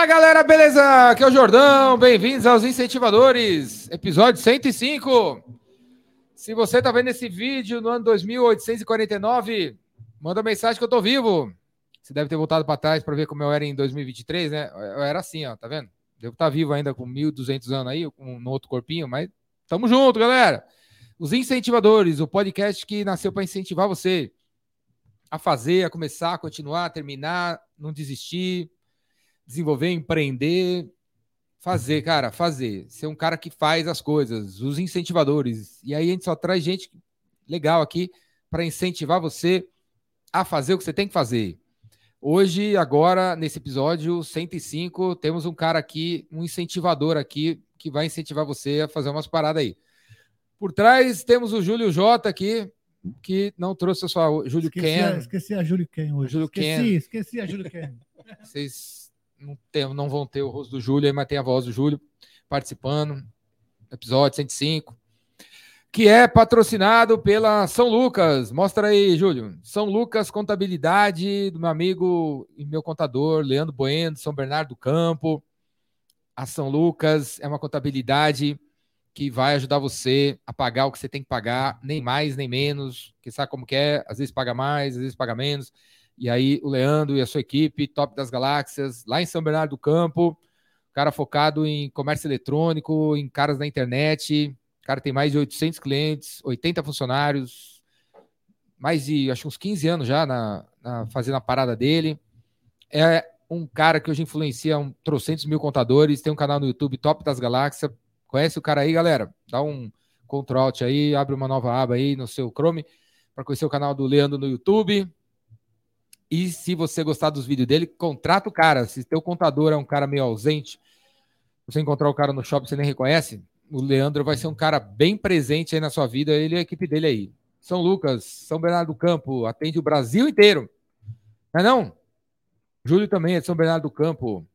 Fala galera, beleza? Aqui é o Jordão, bem-vindos aos Incentivadores, episódio 105. Se você tá vendo esse vídeo no ano 2849, manda mensagem que eu tô vivo. Você deve ter voltado para trás para ver como eu era em 2023, né? Eu era assim, ó, tá vendo? Devo estar tá vivo ainda com 1.200 anos aí, com no outro corpinho, mas tamo junto, galera. Os Incentivadores, o podcast que nasceu para incentivar você a fazer, a começar, a continuar, a terminar, não desistir, desenvolver, empreender, fazer, cara, fazer. Ser um cara que faz as coisas, os incentivadores. E aí a gente só traz gente legal aqui para incentivar você a fazer o que você tem que fazer. Hoje, agora, nesse episódio 105, temos um cara aqui, um incentivador aqui, que vai incentivar você a fazer umas paradas aí. Por trás temos o Júlio J aqui, que não trouxe a sua Júlio esqueci Ken. A, esqueci a Júlio Ken hoje. Júlio esqueci, Ken. esqueci a Júlio Ken. Vocês não, tem, não vão ter o rosto do Júlio, mas tem a voz do Júlio participando. Episódio 105. Que é patrocinado pela São Lucas. Mostra aí, Júlio. São Lucas Contabilidade, do meu amigo e meu contador, Leandro Bueno, São Bernardo do Campo. A São Lucas é uma contabilidade que vai ajudar você a pagar o que você tem que pagar, nem mais nem menos, que sabe como que é, às vezes paga mais, às vezes paga menos. E aí o Leandro e a sua equipe, top das galáxias, lá em São Bernardo do Campo, cara focado em comércio eletrônico, em caras da internet, o cara tem mais de 800 clientes, 80 funcionários, mais de, acho uns 15 anos já na, na fazendo a parada dele. É um cara que hoje influencia um trocentos mil contadores, tem um canal no YouTube top das galáxias, Conhece o cara aí, galera? Dá um Ctrl Alt aí, abre uma nova aba aí no seu Chrome para conhecer o canal do Leandro no YouTube. E se você gostar dos vídeos dele, contrata o cara. Se teu contador é um cara meio ausente, você encontrar o cara no shopping você nem reconhece, o Leandro vai ser um cara bem presente aí na sua vida, ele e a equipe dele aí. São Lucas, São Bernardo do Campo, atende o Brasil inteiro. Não é não? Júlio também é de São Bernardo do Campo.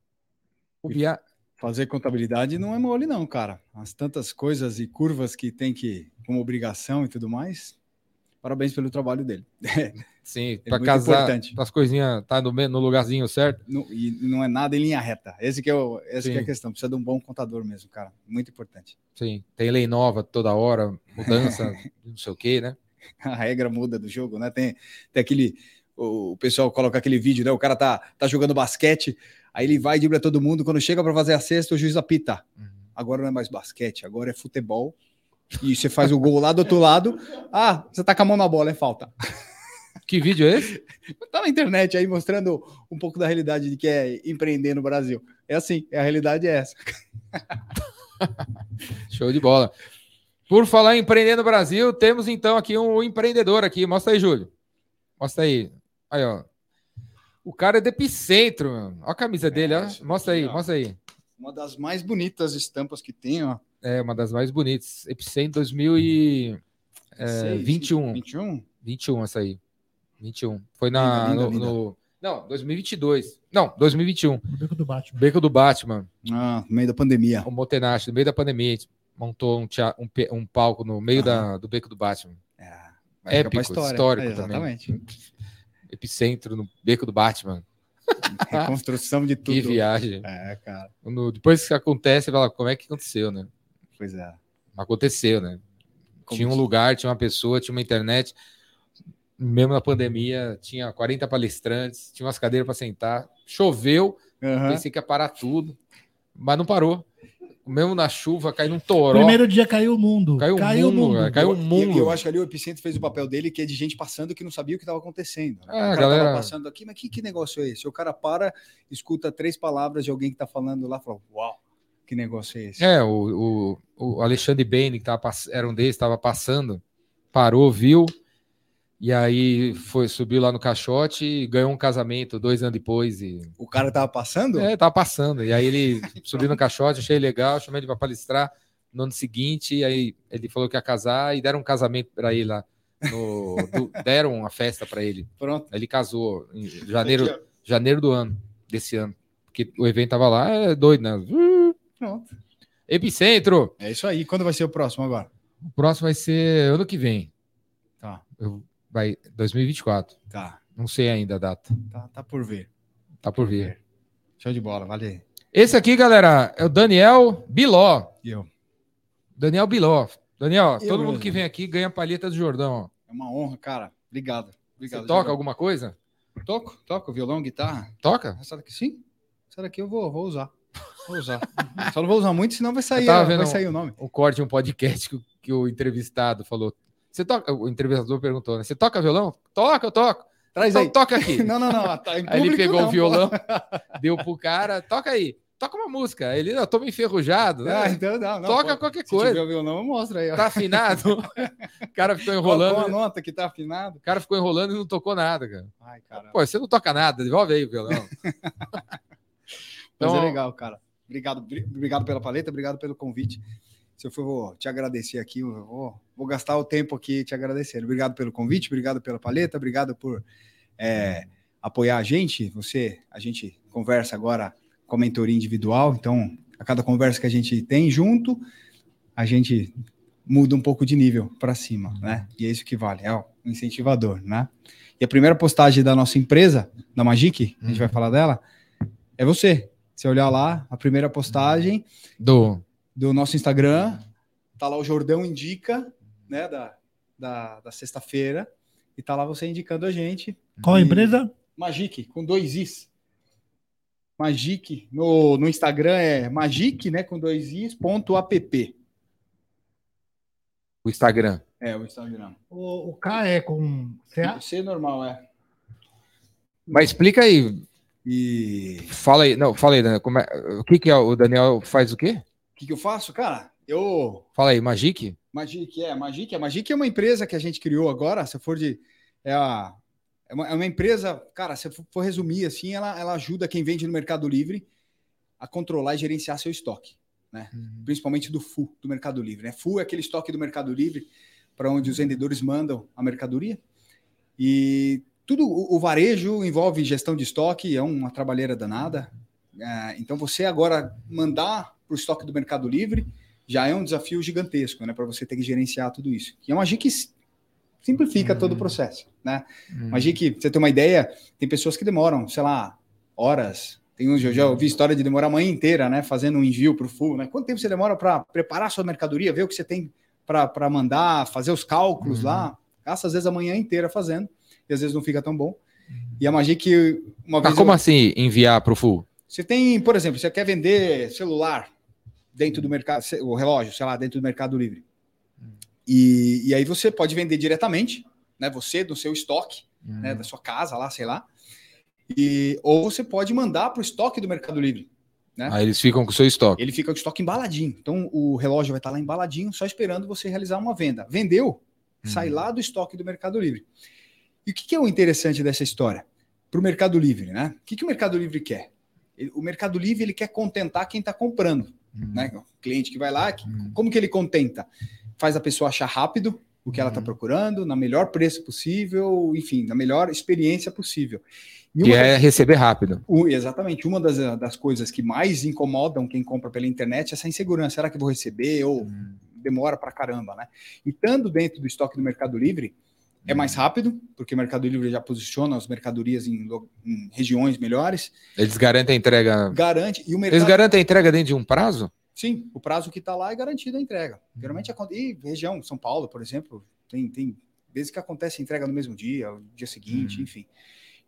O Bia... Fazer contabilidade não é mole, não, cara. As tantas coisas e curvas que tem que, como obrigação e tudo mais. Parabéns pelo trabalho dele. Sim, para casar, as coisinhas tá no, no lugarzinho certo. Não, e não é nada em linha reta. Esse que é, o, essa que é a questão. Precisa de um bom contador mesmo, cara. Muito importante. Sim, tem lei nova toda hora, mudança, não sei o quê, né? A regra muda do jogo, né? Tem, tem aquele. O pessoal coloca aquele vídeo, né? O cara tá, tá jogando basquete, Aí ele vai, dribla todo mundo. Quando chega para fazer a cesta, o juiz apita. Uhum. Agora não é mais basquete, agora é futebol. E você faz o gol lá do outro lado. Ah, você tá com a mão na bola, é falta. Que vídeo é esse? Tá na internet aí mostrando um pouco da realidade de que é empreender no Brasil. É assim, a realidade é essa. Show de bola. Por falar em empreender no Brasil, temos então aqui um empreendedor aqui. Mostra aí, Júlio. Mostra aí. Aí, ó. O cara é do epicentro, mano. Olha a camisa dele, ó. Mostra aí, mostra aí. Uma das mais bonitas estampas que tem, ó. É, uma das mais bonitas. Epicentro 2021. É, 21. 21? 21, essa aí. 21. Foi na, linda, linda, no, no, Não, 2022. Não, 2021. No Beco do Batman. Beco do Batman. Ah, no meio da pandemia. O Motenache, no meio da pandemia, a gente montou um, teatro, um, um palco no meio da, do Beco do Batman. É, Épico, histórico é, exatamente. também epicentro no beco do Batman. Reconstrução de tudo. Que viagem. É, cara. Quando, depois que acontece, fala, como é que aconteceu, né? Pois é. Aconteceu, né? Como tinha um lugar, tinha uma pessoa, tinha uma internet. Mesmo na pandemia, tinha 40 palestrantes, tinha umas cadeiras para sentar. Choveu, uhum. pensei que ia parar tudo, mas não parou mesmo na chuva, caiu num toró. Primeiro dia caiu o mundo. Caiu, caiu o mundo. mundo. Caiu o mundo. E eu, eu, acho que ali o Epicentro fez o papel dele, que é de gente passando que não sabia o que estava acontecendo. Né? Ah, o galera... passando aqui, mas que, que negócio é esse? O cara para, escuta três palavras de alguém que está falando lá, fala, uau, que negócio é esse? É, o, o, o Alexandre Bane, que tava, era um deles, estava passando, parou, viu, e aí foi, subiu lá no caixote e ganhou um casamento dois anos depois. E... O cara tava passando? É, tava passando. E aí ele subiu no caixote, achei legal, chamei ele para palestrar no ano seguinte. E aí ele falou que ia casar e deram um casamento para ele lá. No, do, deram uma festa para ele. Pronto. Ele casou em janeiro, janeiro do ano, desse ano. Porque o evento tava lá, é doido, né? Pronto. Epicentro! É isso aí. Quando vai ser o próximo agora? O próximo vai ser ano que vem. Tá. Eu Vai 2024. Tá. Não sei ainda a data. Tá, tá por ver. Tá por ver. Show de bola, valeu. Esse aqui, galera, é o Daniel Biló. E eu. Daniel Biló. Daniel, Eu todo mundo mesmo. que vem aqui ganha palheta do Jordão. ó. É uma honra, cara. Obrigado. Você Obrigado. toca Jordão. alguma coisa? Toco, toco, violão, guitarra. Toca? Essa daqui sim. Essa daqui eu vou, vou usar. Vou usar. Só não vou usar muito, senão vai sair, vai um- sair o nome. Um corte, um podcast que, o- que o entrevistado falou. Você toca? O entrevistador perguntou, né? Você toca violão? Toca, eu toco. Traz Então aí. toca aqui. Não, não, não. Tá Aí ele pegou não, o violão, deu pro cara, toca aí, toca uma música. Ele, não, eu tô meio enferrujado. pô. né? Ah, então não, não. toca pode. qualquer Se coisa. tiver o violão, mostra aí. ó. Tá afinado? o cara ficou enrolando. Qual a nota que tá afinado? O cara ficou enrolando e não tocou nada, cara. Ai, cara. Pô, você não toca nada, devolve aí o violão. Mas Então- é legal, cara. Obrigado, bri- obrigado pela paleta, obrigado pelo convite. Se eu for vou te agradecer aqui, vou, vou gastar o tempo aqui te agradecendo. Obrigado pelo convite, obrigado pela paleta, obrigado por é, apoiar a gente. Você, a gente conversa agora com a mentoria individual, então a cada conversa que a gente tem junto, a gente muda um pouco de nível para cima, né? E é isso que vale, é o incentivador, né? E a primeira postagem da nossa empresa, da Magic, a gente vai falar dela, é você. Você olhar lá, a primeira postagem Do. do nosso Instagram, tá lá o Jordão Indica, né, da, da, da sexta-feira, e tá lá você indicando a gente. Qual a empresa? Magic, com dois Is. Magic, no, no Instagram é magic, né, com dois Is, ponto app. O Instagram. É, o Instagram. O, o K é com CA? C normal, é. Mas explica aí, E fala aí, não, fala aí, Daniel, como é- o que que é, o Daniel faz o quê? o que, que eu faço, cara? Eu Fala aí, Magic? Magic, é, Magic, a Magic é uma empresa que a gente criou agora, se for de é, a, é, uma, é uma empresa, cara, se for resumir assim, ela, ela ajuda quem vende no Mercado Livre a controlar e gerenciar seu estoque, né? Principalmente do FU, do Mercado Livre, né? FU é aquele estoque do Mercado Livre para onde os vendedores mandam a mercadoria. E tudo o, o varejo envolve gestão de estoque, é uma trabalheira danada. É, então você agora mandar para o estoque do Mercado Livre já é um desafio gigantesco, né? Para você ter que gerenciar tudo isso. E é uma que simplifica Uhum. todo o processo, né? Hum. Magia que, você ter uma ideia, tem pessoas que demoram, sei lá, horas. Tem uns, eu já ouvi história de demorar a manhã inteira, né? Fazendo um envio para o full, né? Quanto tempo você demora para preparar a sua mercadoria, ver o que você tem para mandar, fazer os cálculos Uhum. lá? Gasta às vezes a manhã inteira fazendo, e às vezes não fica tão bom. E a magia que uma Tá, vez. como eu- assim enviar pro full? você tem, por exemplo, você quer vender celular dentro do mercado, o relógio, sei lá, dentro do Mercado Livre. E, e aí você pode vender diretamente, né? Você do seu estoque, né? Da sua casa lá, sei lá. E, ou você pode mandar para o estoque do Mercado Livre. né? Aí eles ficam com o seu estoque. Ele fica com o estoque embaladinho. Então o relógio vai estar lá embaladinho, só esperando você realizar uma venda. Vendeu, sai Uhum. lá do estoque do Mercado Livre. E o que, que é o interessante dessa história? Para o Mercado Livre, né? O que, que o Mercado Livre quer? Ele- O Mercado Livre ele quer contentar quem está comprando, Uhum. né? O cliente que vai lá, que- Uhum. como que ele contenta? Faz a pessoa achar rápido o que ela está Uhum. procurando, na melhor preço possível, enfim, na melhor experiência possível. E Que é receber rápido. o- exatamente. Uma das, das coisas que mais incomodam quem compra pela internet é essa insegurança. Será que eu vou receber? Ou demora pra caramba, né? E estando dentro do estoque do Mercado Livre, é mais rápido, porque o Mercado Livre já posiciona as mercadorias em, em regiões melhores, Eles garantem a entrega. garante. E o Eles mercado. garantem a entrega dentro de um prazo? Sim, o prazo que está lá é garantido a entrega. Geralmente acontece. E região, São Paulo, por exemplo, tem, tem vezes que acontece a entrega no mesmo dia, o dia seguinte, Uhum. enfim.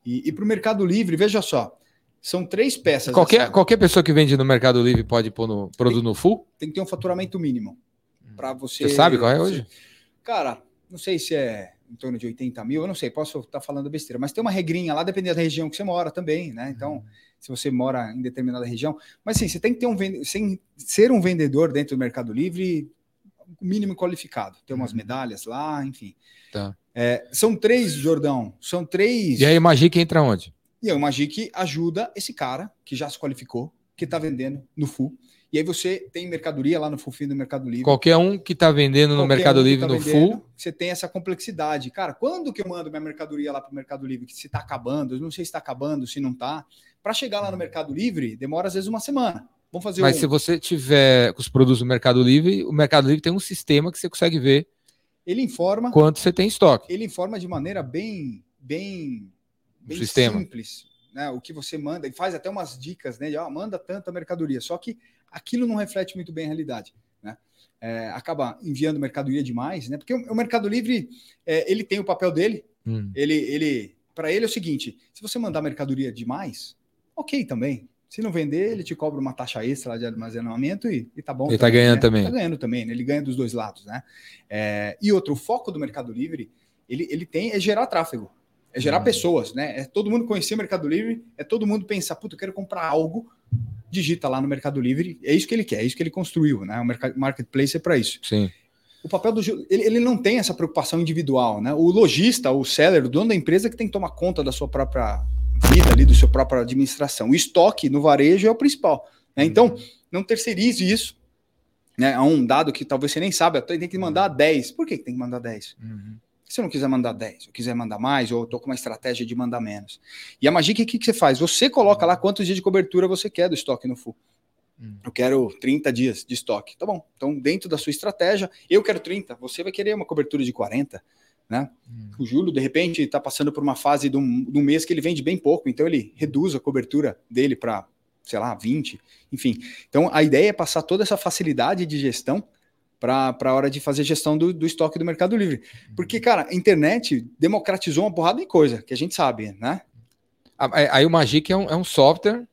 E, e para o Mercado Livre, veja só, são três peças. Qualquer, assim. qualquer pessoa que vende no Mercado Livre pode pôr no produto no full? tem que ter um faturamento mínimo para você. Você sabe qual é hoje? Cara, não sei se é em torno de 80 mil, eu não sei, posso estar falando besteira, mas tem uma regrinha lá, dependendo da região que você mora também, né? Então, se você mora em determinada região, mas sim, você tem que ter um sem ser um vendedor dentro do Mercado Livre mínimo qualificado, ter umas Uhum. medalhas lá, enfim. Tá. É, são três, Jordão, são três. E aí, Magic entra onde? E aí o Magic ajuda esse cara que já se qualificou, que está vendendo no full. E aí você tem mercadoria lá no Full do Mercado Livre. Qualquer um que tá vendendo no Mercado um Livre tá no vendendo, full. Você tem essa complexidade. Cara, quando que eu mando minha mercadoria lá para o Mercado Livre? Que se está acabando, eu não sei se está acabando, se não está. Para chegar lá no Mercado Livre, demora às vezes uma semana. Vamos fazer Mas um... se você tiver os produtos do Mercado Livre, o Mercado Livre tem um sistema que você consegue ver Ele informa, quanto você tem em estoque. ele informa de maneira bem, bem, bem sistema. simples. né, o que você manda, e faz até umas dicas, né? De, manda tanta mercadoria. Só que aquilo não reflete muito bem a realidade. Né? É, acaba enviando mercadoria demais, né? Porque o, o Mercado Livre é, ele tem o papel dele. Hum. Ele, ele para ele é o seguinte: se você mandar mercadoria demais, ok também. Se não vender, ele te cobra uma taxa extra de armazenamento e, e tá bom. Ele tá ganhando né? também. Tá ganhando também, né? Ele ganha dos dois lados, né? É, e outro, o foco do Mercado Livre, ele, ele tem é gerar tráfego, é gerar Hum. pessoas, né? É todo mundo conhecer o Mercado Livre, é todo mundo pensar, puta, eu quero comprar algo, digita lá no Mercado Livre, é isso que ele quer, é isso que ele construiu, né? O mercado, marketplace é para isso. Sim. O papel do ele, ele não tem essa preocupação individual, né? O lojista, o seller, o dono da empresa que tem que tomar conta da sua própria vida ali, do seu própria administração. O estoque no varejo é o principal. Né? Então, não terceirize isso. Né? Há um dado que talvez você nem saiba, tem que mandar 10. Por que que tem que mandar 10? Uhum. Se eu não quiser mandar 10, ou quiser mandar mais, ou eu tô com uma estratégia de mandar menos. E a Magic, o que, que você faz? Você coloca lá quantos dias de cobertura você quer do estoque no full. Hum. Eu quero 30 dias de estoque. Tá bom. Então, dentro da sua estratégia, eu quero 30, você vai querer uma cobertura de 40, né? Hum. O Júlio, de repente, está passando por uma fase de um, de um mês que ele vende bem pouco, então ele reduz a cobertura dele para, sei lá, 20, enfim. Então, a ideia é passar toda essa facilidade de gestão para a hora de fazer gestão do, do estoque do Mercado Livre. Porque, cara, a internet democratizou uma porrada de coisa, que a gente sabe, né? Aí o Magic é um, é um software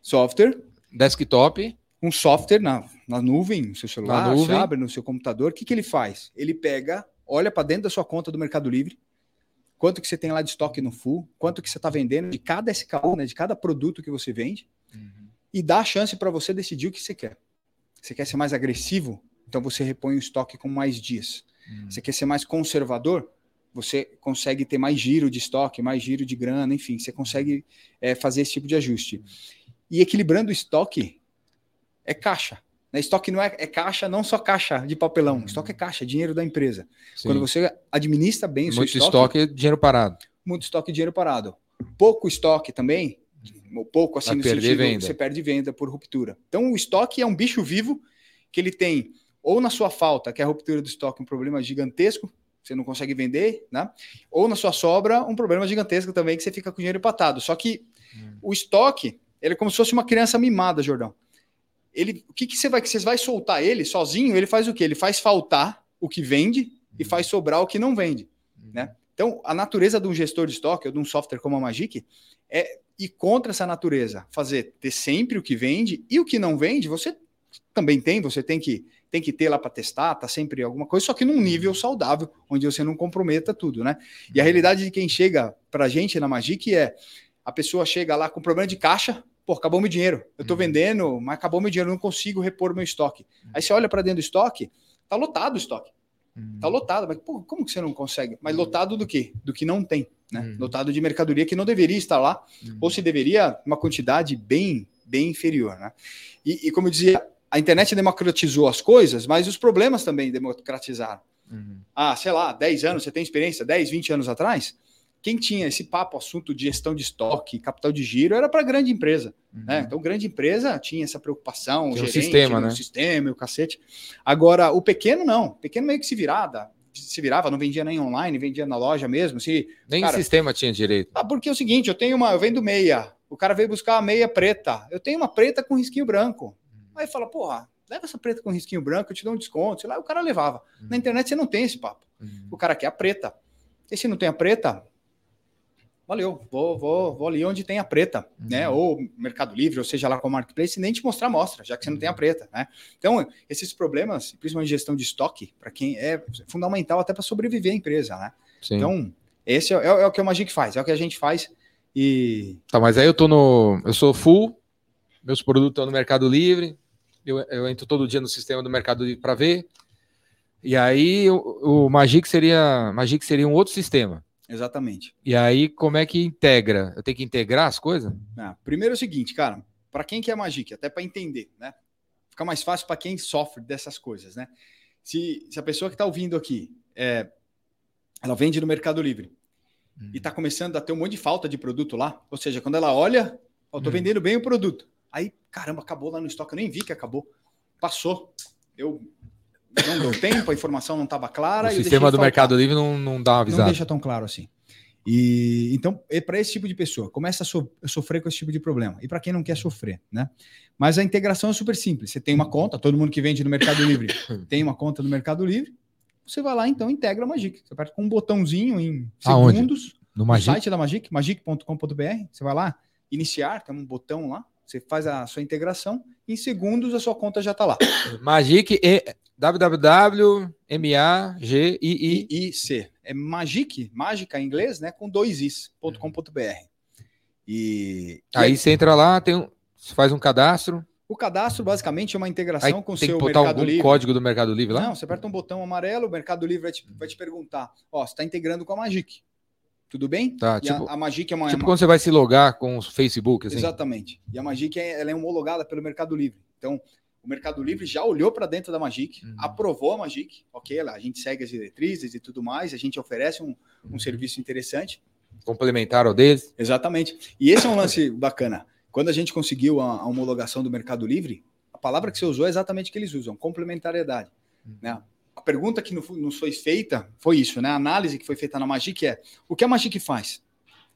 Software, desktop. um software na, na nuvem, no seu celular, Na nuvem. abre no seu computador. O que, que ele faz? Ele pega, olha para dentro da sua conta do Mercado Livre, quanto que você tem lá de estoque no full, quanto que você está vendendo de cada SKU, né, de cada produto que você vende, e dá a chance para você decidir o que você quer. Você quer ser mais agressivo? Então você repõe o estoque com mais dias. Hum. Você quer ser mais conservador? Você consegue ter mais giro de estoque, mais giro de grana, enfim, você consegue é, fazer esse tipo de ajuste. E equilibrando o estoque é caixa. Né? Estoque não é, é caixa, não só caixa de papelão. Estoque é caixa, dinheiro da empresa. Sim. Quando você administra bem o seu Muito estoque, estoque é dinheiro parado. muito estoque e dinheiro parado. Pouco estoque também, ou pouco assim Vai no sentido, venda. você perde venda por ruptura. Então o estoque é um bicho vivo que ele tem ou na sua falta, que é a ruptura do estoque, um problema gigantesco, você não consegue vender, né? Ou na sua sobra, um problema gigantesco também que você fica com dinheiro empatado. Só que Hum. o estoque, ele é como se fosse uma criança mimada, Jordão. Ele, o que, que você vai que você vai soltar ele sozinho? Ele faz o quê? Ele faz faltar o que vende e faz sobrar o que não vende. Né? Então, a natureza de um gestor de estoque ou de um software como a Magic é ir contra essa natureza, fazer ter sempre o que vende e o que não vende, você também tem, você tem que tem que ter lá para testar, tá sempre alguma coisa, só que num nível saudável, onde você não comprometa tudo, né? E a realidade de quem chega pra gente na Magic é a pessoa chega lá com problema de caixa, pô, acabou meu dinheiro. Eu tô Uhum. vendendo, mas acabou meu dinheiro, não consigo repor meu estoque. Aí você olha para dentro do estoque, tá lotado o estoque. Tá lotado, mas pô, como que você não consegue? Mas lotado do quê? Do que não tem, né? Uhum. Lotado de mercadoria que não deveria estar lá, Uhum. ou se deveria uma quantidade bem, bem inferior, né? E, e como eu dizia, a internet democratizou as coisas, mas os problemas também democratizaram. Uhum. Ah, sei lá, 10 anos, você tem experiência, 10, 20 anos atrás, quem tinha esse papo, assunto de gestão de estoque, capital de giro, era para grande empresa. Né? Então, grande empresa tinha essa preocupação, o Uhum. Gerente, sistema, o né? sistema, e o cacete. Agora, o pequeno não. O pequeno meio que se virava, se virava, não vendia nem online, vendia na loja mesmo. Se, Nem Cara- sistema tinha direito. ah, porque é o seguinte, eu tenho uma, eu vendo meia, o cara veio buscar a meia preta, eu tenho uma preta com risquinho branco. Aí fala, porra, leva essa preta com risquinho branco, eu te dou um desconto, sei lá, o cara levava. Na internet você não tem esse papo. Uhum. O cara quer a preta. E se não tem a preta, valeu, vou, vou, vou ali onde tem a preta, Uhum. né? Ou Mercado Livre, ou seja lá qual marketplace, nem te mostrar, mostra, já que você não tem a preta, né? Então, esses problemas, principalmente gestão de estoque, para quem é fundamental até para sobreviver a empresa, né? Sim. Então, esse é, é- é o que a Magic faz, é o que a gente faz. E Tá, mas aí eu tô no. Eu sou full, meus produtos estão no Mercado Livre, eu, eu entro todo dia no sistema do Mercado Livre para ver. E aí o, o Magic seria. Magic seria um outro sistema. exatamente. E aí, como é que integra? Eu tenho que integrar as coisas? Ah, primeiro é o seguinte, cara, para quem quer Magic, até para entender, né? Fica mais fácil para quem sofre dessas coisas, né? Se, se a pessoa que está ouvindo aqui, é, ela vende no Mercado Livre e está começando a ter um monte de falta de produto lá, ou seja, quando ela olha, eu tô Hum. vendendo bem o produto. Aí, caramba, acabou lá no estoque, eu nem vi que acabou. Passou. Eu não deu tempo, a informação não estava clara. o sistema do faltar. Mercado Livre não, não dá uma Não deixa tão claro assim. E então, é para esse tipo de pessoa, começa a, so- a sofrer com esse tipo de problema. E para quem não quer sofrer, né? Mas a integração é super simples. Você tem uma conta, todo mundo que vende no Mercado Livre tem uma conta no Mercado Livre. Você vai lá, então, integra a Magic. Você aperta com um botãozinho em Aonde? segundos No no Magic. site da Magic, magic.com.br. Você vai lá, iniciar, tem um botão lá, você faz a sua integração, em segundos a sua conta já está lá. Magic e www.magii IIC. É Magic, mágica em inglês, né? Com dois is.com.br. E, e Aí você entra lá, tem um, você faz um cadastro. o cadastro basicamente é uma Aí integração com o tem que seu botar Mercado algum Livre. código do Mercado Livre lá? Não, você aperta um botão amarelo, o Mercado Livre vai te, vai te perguntar: Ó, você está integrando com a Magic. Tudo bem? Tá, E a- tipo, a, Magic é uma. tipo uma- quando você vai se logar com o Facebook, assim. Exatamente. E a Magic é, ela é homologada pelo Mercado Livre. Então, o Mercado Livre já olhou para dentro da Magic, Uhum. aprovou a Magic, ok? A gente segue as diretrizes e tudo mais, a gente oferece um, um serviço interessante. Complementar ao deles. Exatamente. E esse é um lance bacana. Quando a gente conseguiu a, a homologação do Mercado Livre, a palavra que você usou é exatamente o que eles usam, complementariedade. Né? A pergunta que no- nos foi feita foi isso, né? A análise que foi feita na Magic é: o que a Magic faz?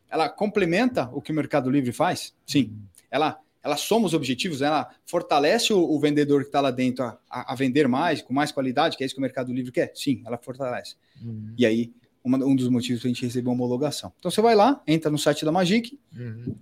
Ela complementa o que o Mercado Livre faz? Sim. Ela, ela soma os objetivos, ela fortalece o, o vendedor que está lá dentro a, a- a vender mais, com mais qualidade, que é isso que o Mercado Livre quer? Sim, ela fortalece. Uhum. E aí, uma- um dos motivos para a gente receber uma homologação. Então você vai lá, entra no site da Magic, Uhum.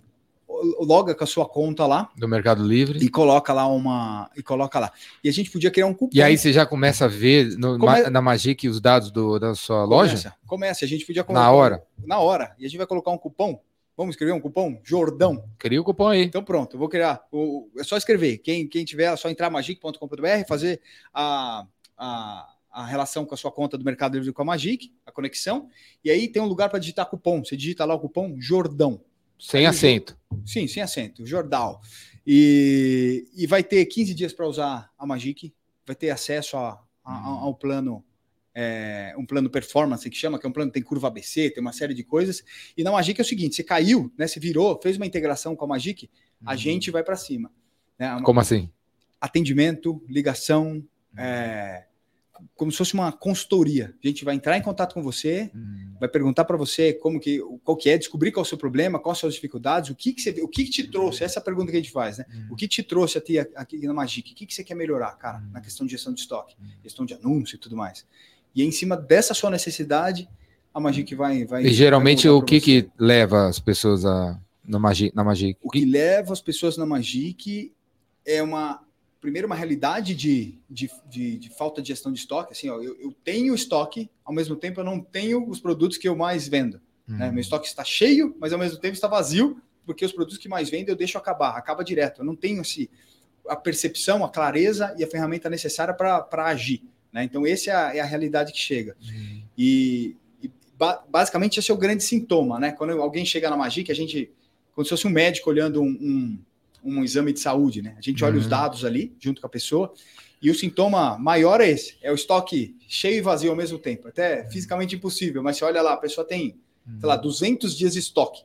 Loga com a sua conta lá Do Mercado Livre. e coloca lá uma. E coloca lá. E a gente podia criar um cupom. E aí você já começa a ver no- Come- na Magic os dados do- da sua loja? Começa, começa. A gente podia colocar. Na hora? Na hora. E a gente vai colocar um cupom. Vamos escrever um cupom? Jordão. Cria o cupom aí. Então pronto, eu vou criar. O, é só escrever. Quem, quem tiver, é só entrar magic.com.br, fazer a, a, a relação com a sua conta do Mercado Livre com a Magic, a conexão. E aí tem um lugar para digitar cupom. Você digita lá o cupom Jordão. Sem acento. Sim, sem acento, Jordal. E, e vai ter 15 dias para usar a Magic, vai ter acesso a, a- a- ao plano, é, um plano performance que chama, que é um plano que tem curva ABC, tem uma série de coisas. E na Magic é o seguinte: você caiu, né? Você virou, fez uma integração com a Magic, a gente vai para cima. Né? Uma- Como assim? Atendimento, ligação, é, como se fosse uma consultoria. A gente vai entrar em contato com você, vai perguntar para você como que, qual que é, descobrir qual é o seu problema, quais são as dificuldades, o que, que você, o que, que te trouxe, essa é a pergunta que a gente faz, né? O que te trouxe aqui, aqui na Magic? O que, que você quer melhorar, cara, na questão de gestão de estoque, gestão de anúncio e tudo mais. E em cima dessa sua necessidade, a Magic vai. vai E geralmente vai o que, você. que leva as pessoas a na Magic? Na Magic? O que leva as pessoas na Magic é uma. Primeiro, uma realidade de, de, de, de falta de gestão de estoque. Assim, ó, eu, eu tenho estoque, ao mesmo tempo eu não tenho os produtos que eu mais vendo. né? Meu estoque está cheio, mas ao mesmo tempo está vazio, porque os produtos que mais vendem eu deixo acabar, acaba direto. Eu não tenho esse, a percepção, a clareza e a ferramenta necessária para agir. Né? Então, essa é a, é a realidade que chega. E, e ba- basicamente esse é o grande sintoma, né? Quando alguém chega na Magic, a gente, como se fosse um médico olhando um, um, um exame de saúde, né? A gente olha os Uhum. dados ali, junto com a pessoa, e o sintoma maior é esse: é o estoque cheio e vazio ao mesmo tempo. Até fisicamente impossível, mas você olha lá, a pessoa tem, sei lá, 200 dias de estoque.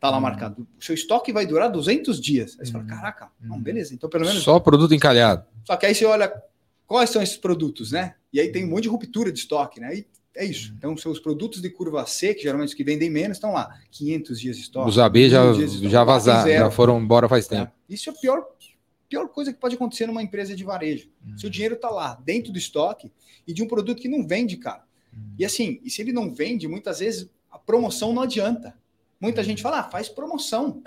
Tá lá Uhum. marcado. O seu estoque vai durar 200 dias. Aí você fala, Uhum. caraca, não, Uhum. beleza. Então, pelo menos Só produto encalhado. só que aí você olha quais são esses produtos, né? E aí tem um monte de ruptura de estoque, né? E é isso. Então, são os produtos de curva C, que geralmente os que vendem menos, estão lá. 500 dias de estoque. Os AB já, 1000 dias de estoque, já vazaram, já foram embora faz né? tempo. Isso é a pior, pior coisa que pode acontecer numa empresa de varejo. Se o dinheiro está lá, dentro do estoque, e de um produto que não vende, cara. E assim, e se ele não vende, muitas vezes a promoção não adianta. Muita gente fala, ah, faz promoção.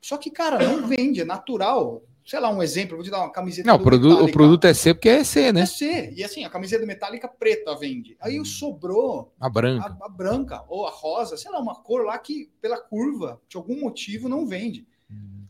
Só que, cara, não vende, é natural. Sei lá, um exemplo, vou te dar uma camiseta. Não, o produto, o Metallica. produto é C porque é C, né? É C. E assim, a camiseta metálica preta vende. Aí o sobrou A branca. a, a branca ou a rosa, sei lá, uma cor lá que, pela curva, de algum motivo, não vende.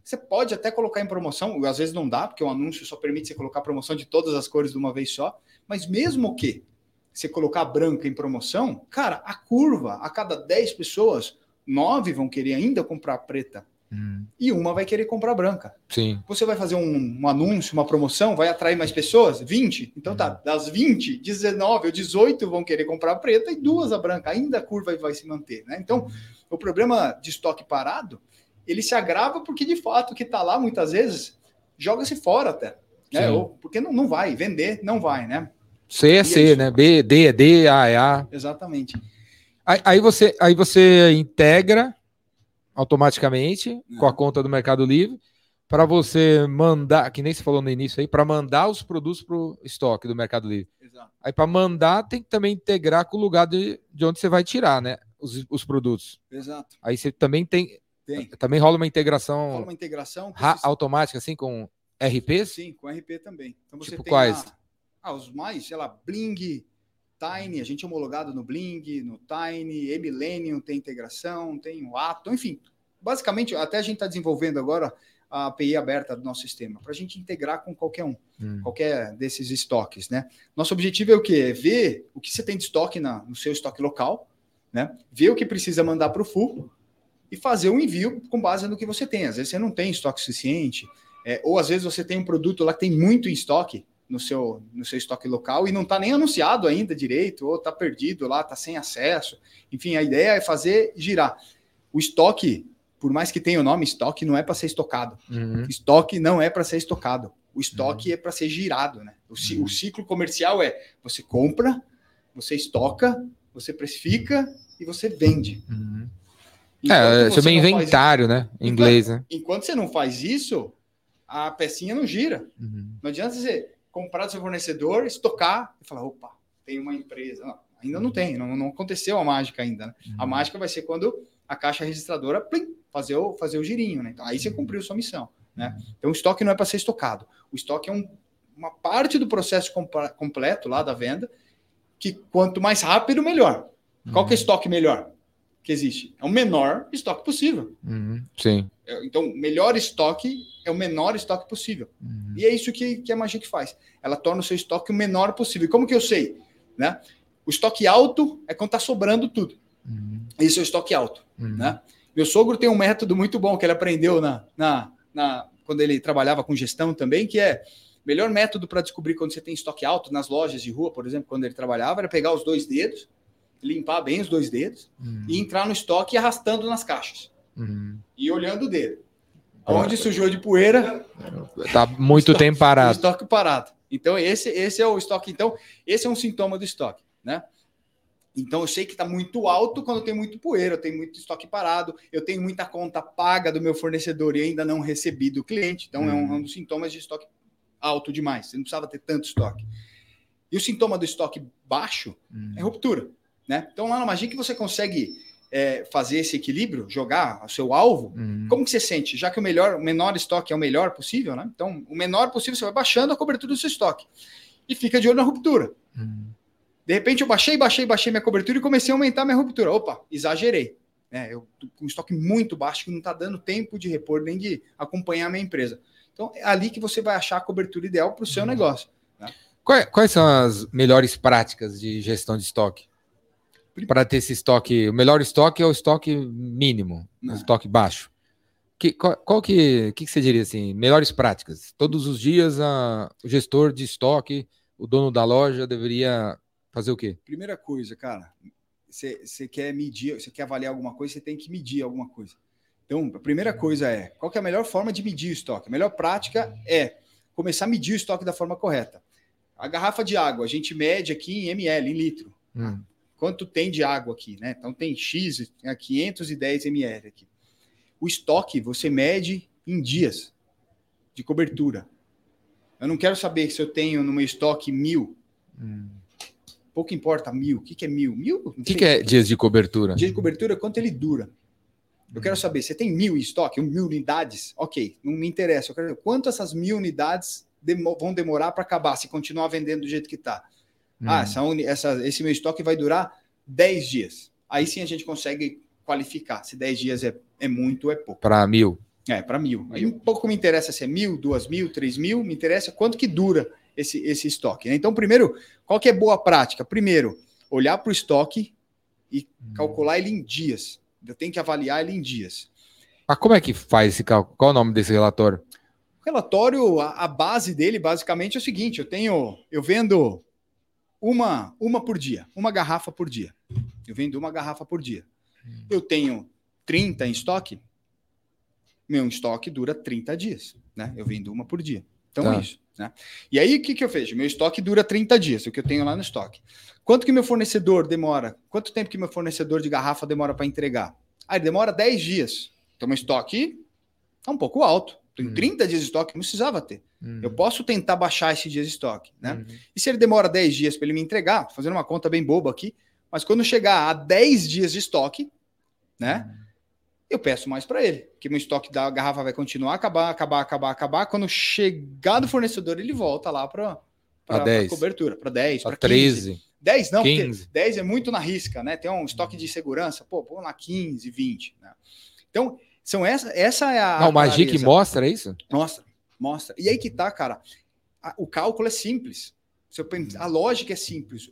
Você pode até colocar em promoção, às vezes não dá, porque o anúncio só permite você colocar promoção de todas as cores de uma vez só, mas mesmo que você colocar branca em promoção, cara, a curva, a cada 10 pessoas, 9 vão querer ainda comprar preta Hum, e uma vai querer comprar branca. Sim. Você vai fazer um, um anúncio, uma promoção, vai atrair mais pessoas? 20? Então tá, das 20, 19 ou 18 vão querer comprar a preta e duas a branca. Ainda a curva vai se manter, né? Então, o problema de estoque parado, ele se agrava porque de fato o que está lá muitas vezes joga-se fora até, né? Ou porque não, não vai vender, não vai, né? C é C, isso. né? B, D é D, A é A. Exatamente. Aí, aí você, aí você integra automaticamente com a Não. conta do Mercado Livre para você mandar, que nem você falou no início aí, para mandar os produtos para o estoque do Mercado Livre. Exato. Aí para mandar tem que também integrar com o lugar de, de onde você vai tirar, né? Os, os produtos. Exato. Aí você também tem, Tem. também rola uma integração Rola uma integração. automática assim com RPs. Sim, com RP também. Então Tipo quais? ah, os mais, sei lá, Bling, Tiny, a gente é homologado no Bling, no Tiny, E-Millennium tem integração, tem o Atom, enfim. Basicamente, até a gente está desenvolvendo agora a API aberta do nosso sistema, para a gente integrar com qualquer um, Hum. qualquer desses estoques, né? Nosso objetivo é o quê? É ver o que você tem de estoque na, no seu estoque local, né? Ver o que precisa mandar para o full e fazer um envio com base no que você tem. Às vezes você não tem estoque suficiente, é, ou às vezes você tem um produto lá que tem muito em estoque no seu, no seu estoque local e não está nem anunciado ainda direito, ou está perdido lá, está sem acesso. Enfim, a ideia é fazer girar. O estoque, por mais que tenha o nome estoque, não é para ser estocado. Uhum. Estoque não é para ser estocado. O estoque é para ser girado, né? O, Uhum. o ciclo comercial é você compra, você estoca, você precifica e você vende. Uhum. Enquanto É, você chama não faz inventário, né? Em inglês, né? enquanto você não faz isso, a pecinha não gira. Uhum. Não adianta você comprar do seu fornecedor, estocar e falar, opa, tem uma empresa. Não, ainda não tem, não, não aconteceu a mágica ainda. né? A mágica vai ser quando a caixa registradora plim, fazer, o, fazer o girinho, né? Então, aí você cumpriu sua missão. Né? Então o estoque não é para ser estocado. O estoque é um- uma parte do processo completo lá da venda, que quanto mais rápido, melhor. Qual que é o estoque melhor que existe? É o menor estoque possível. Uhum. Sim. É, Então, o melhor estoque é o menor estoque possível. Uhum. E é isso que, que a Magic faz. Ela torna o seu estoque o menor possível. E como que eu sei? Né? O estoque alto é quando está sobrando tudo. Uhum. Esse é o estoque alto. Uhum. Né? Meu sogro tem um método muito bom que ele aprendeu na, na, na- quando ele trabalhava com gestão também, que é o melhor método para descobrir quando você tem estoque alto nas lojas de rua, por exemplo, quando ele trabalhava, era pegar os dois dedos, limpar bem os dois dedos Uhum. e entrar no estoque arrastando nas caixas Uhum. e olhando o dedo. Onde sujou de poeira, Tá muito tempo o parado. estoque parado. Então, esse, esse é o estoque. Então, esse é um sintoma do estoque, né? Então, eu sei que está muito alto quando tem muito poeira, eu tenho muito estoque parado, eu tenho muita conta paga do meu fornecedor e ainda não recebi do cliente. Então, é, um, é um dos sintomas de estoque alto demais. Você não precisava ter tanto estoque. E o sintoma do estoque baixo Uhum. é ruptura, né? Então, lá na Magic você consegue é, fazer esse equilíbrio, jogar o seu alvo Uhum. como que você sente? Já que o melhor, o menor estoque é o melhor possível, né? Então, o menor possível você vai baixando a cobertura do seu estoque e fica de olho na ruptura. Uhum. De repente eu baixei, baixei, baixei minha cobertura e comecei a aumentar minha ruptura. Opa, exagerei. Né? Eu com um estoque muito baixo que não está dando tempo de repor nem de acompanhar a minha empresa. Então, é ali que você vai achar a cobertura ideal para o seu negócio. Quais, quais são as melhores práticas de gestão de estoque? Para ter esse estoque, o melhor estoque é o estoque mínimo, o Não. estoque baixo. Que, qual, qual que, que, que você diria assim? Melhores práticas. Todos os dias a, o gestor de estoque, o dono da loja deveria fazer o quê? Primeira coisa, cara, você você quer medir, você quer avaliar alguma coisa, você tem que medir alguma coisa. Então, a primeira coisa é, qual é a melhor forma de medir o estoque? A melhor prática é começar a medir o estoque da forma correta. A garrafa de água, a gente mede aqui em ml, em litro. Hum, Quanto tem de água aqui, né? Então tem X, é 510 ml aqui. O estoque você mede em dias de cobertura. Eu não quero saber se eu tenho no meu estoque mil. hum. Pouco importa mil. O que, que é mil? Mil? O que, que é dias de cobertura? Dia de cobertura, quanto ele dura? Eu quero saber, você tem mil em estoque, mil unidades? Ok, não me interessa. Eu quero saber quanto essas mil unidades vão demorar para acabar, se continuar vendendo do jeito que está. Ah, Hum. essa essa- esse meu estoque vai durar 10 dias. Aí sim a gente consegue qualificar se 10 dias é, é muito ou é pouco. Para mil. É, para mil. Aí um pouco me interessa se é mil, duas mil, três mil, me interessa quanto que dura esse, esse estoque. né? Então, primeiro, qual que é boa prática? Primeiro, olhar para o estoque e calcular ele em dias. Eu tenho que avaliar ele em dias. Mas como é que faz esse cálculo? Qual o nome desse relatório? O relatório, a, a base dele, basicamente, é o seguinte: eu tenho, eu vendo uma, uma por dia, uma garrafa por dia. Eu vendo uma garrafa por dia. Eu tenho 30 em estoque. Meu estoque dura 30 dias, né? Eu vendo uma por dia. Então Tá. é isso. Né? E aí, o que, que eu vejo? Meu estoque dura 30 dias, o que eu tenho lá no estoque. Quanto que meu fornecedor demora? Quanto tempo que meu fornecedor de garrafa demora para entregar? Ah, ele demora 10 dias. Então, meu estoque tá um pouco alto. Tenho Hum. 30 dias de estoque, não precisava ter. Hum. Eu posso tentar baixar esses dias de estoque, né? Uhum. E se ele demora 10 dias para ele me entregar, fazendo uma conta bem boba aqui, mas quando chegar a 10 dias de estoque, né? Eu peço mais para ele, que meu estoque da garrafa vai continuar acabar, acabar, acabar, acabar. Quando chegar do fornecedor, ele volta lá para 10. cobertura, para 10, Pra para 15. 13. 10 não, 15. porque 10 é muito na risca, né? Tem um estoque de segurança, pô, põe lá 15, 20, né? Então, são essa, essa é a Não, Magic clareza. mostra isso? Mostra, mostra. E aí que tá, cara. A- o cálculo é simples. A lógica é simples.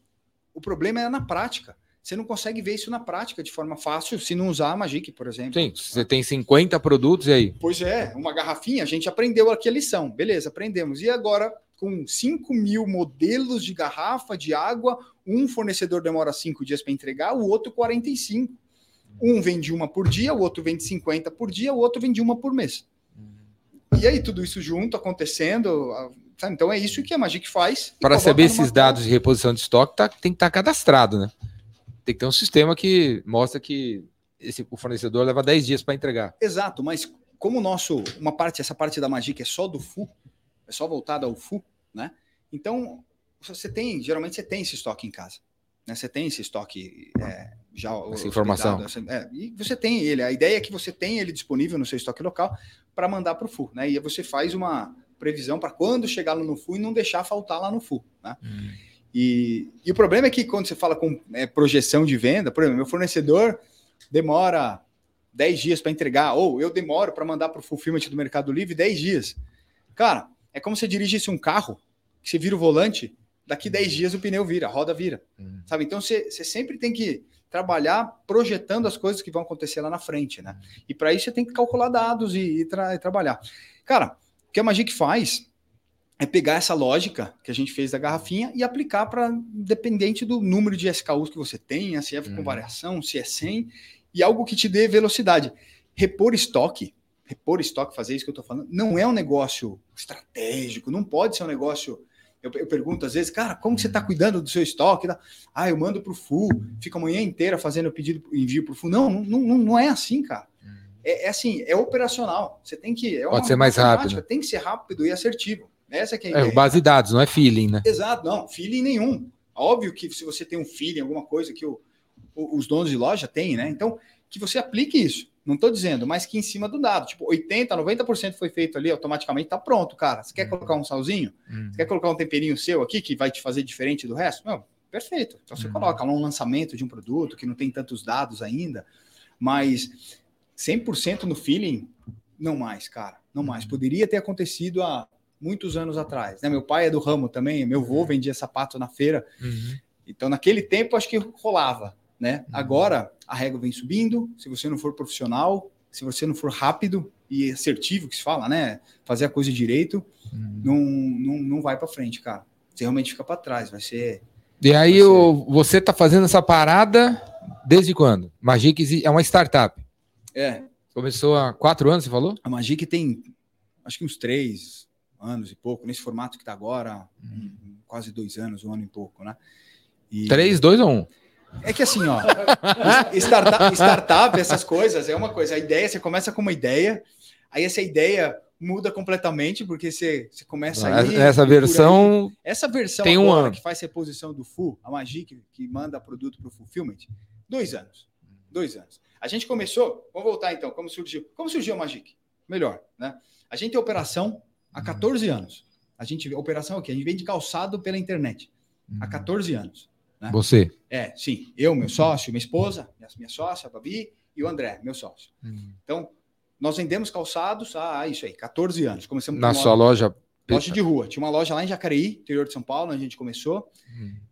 O problema é na prática. Você não consegue ver isso na prática de forma fácil se não usar a Magic, por exemplo. Sim, você tem 50 produtos e aí? Pois é, uma garrafinha, a gente aprendeu aqui a lição. Beleza, aprendemos. E agora, com 5 mil modelos de garrafa de água, um fornecedor demora 5 dias para entregar, o outro 45. Um vende uma por dia, o outro vende 50 por dia, o outro vende uma por mês. E aí, tudo isso junto, acontecendo. sabe? Então é isso que a Magic faz. Para saber esses dados de reposição de estoque, tá- tem que estar cadastrado, né? Tem que ter um sistema que mostra que esse, o fornecedor leva 10 dias para entregar. Exato, mas como o nosso, uma parte, essa parte da Magic é só do FU, é só voltada ao FU, né? Então, você tem, geralmente você tem esse estoque em casa, né? Você tem esse estoque é, já Essa informação. essa- é, e você tem ele, a ideia é que você tenha ele disponível no seu estoque local para mandar para o FU, né? E aí você faz uma previsão para quando chegar lá no FU e não deixar faltar lá no FU, né? E, e o problema é que quando você fala com é, projeção de venda, por exemplo, meu fornecedor demora 10 dias para entregar, ou eu demoro para mandar para o fulfillment do Mercado Livre 10 dias. Cara, é como se você dirigisse um carro, que você vira o volante, daqui 10 dias o pneu vira, a roda vira. Hum. Sabe? Então você, você sempre tem que trabalhar projetando as coisas que vão acontecer lá na frente, né? E para isso você tem que calcular dados e, e tra- e trabalhar. Cara, o que a Magic faz é pegar essa lógica que a gente fez da garrafinha e aplicar para dependente do número de SKUs que você tenha, se é com Uhum. variação, se é sem, e algo que te dê velocidade. Repor estoque, repor estoque, fazer isso que eu estou falando, não é um negócio estratégico, não pode ser um negócio. Eu, eu pergunto às vezes, cara, como você está cuidando do seu estoque? Ah, eu mando para o FU, fico a manhã inteira fazendo o pedido, envio para o FU. Não, não, não, não é assim, cara. É, é assim, é operacional. Você tem que. É Pode ser mais rápido. Tem que ser rápido e assertivo. Essa é É, ideia. base de dados, não é feeling, né? Exato, não, feeling nenhum. Óbvio que se você tem um feeling, alguma coisa que o- os donos de loja têm, né? Então, que você aplique isso. Não estou dizendo, mas que em cima do dado. Tipo, 80%, 90% foi feito ali, automaticamente tá pronto, cara. Você quer Uhum. colocar um salzinho? Hum. Você quer colocar um temperinho seu aqui que vai te fazer diferente do resto? Não, perfeito. Então você Uhum. coloca lá um lançamento de um produto que não tem tantos dados ainda, mas 100% no feeling, não mais, cara. Não mais. Uhum. Poderia ter acontecido há muitos anos atrás. Né? Meu pai é do ramo também, meu avô vendia sapato na feira. Uhum. Então, naquele tempo, acho que rolava. Né? Uhum. Agora, a régua vem subindo. Se você não for profissional, se você não for rápido e assertivo, que se fala, né? Fazer a coisa direito, Uhum. não, não, não vai para frente, cara. Você realmente fica para trás. Vai ser. E aí, ser- o- você tá fazendo essa parada desde quando? Magic é uma startup. É, Começou há quatro anos, você falou? a Magic tem acho que uns três anos e pouco, nesse formato que está agora, um- quase dois anos, um ano e pouco, né? E- Três, dois ou um? É que assim, ó, startup, startup, essas coisas, é uma coisa. A ideia, você começa com uma ideia, aí essa ideia muda completamente, porque você, você começa a ir Essa por aí. versão Essa versão Tem um ano. que faz reposição do FU, a Magic, que manda produto para o Fulfillment, dois anos. Dois anos. A gente começou, vamos voltar então, como surgiu? Como surgiu a Magic? Melhor, né? A gente tem operação há 14 anos. A gente, operação é o quê? A gente vende calçado pela internet há 14 anos. Né? Você. É, sim. Eu, meu sócio, minha esposa, minha, minha sócia, a Babi, e o André, meu sócio. Então, nós vendemos calçados há, isso aí, 14 anos. Começamos Na com sua loja. loja de rua. Tinha uma loja lá em Jacareí, interior de São Paulo, onde a gente começou.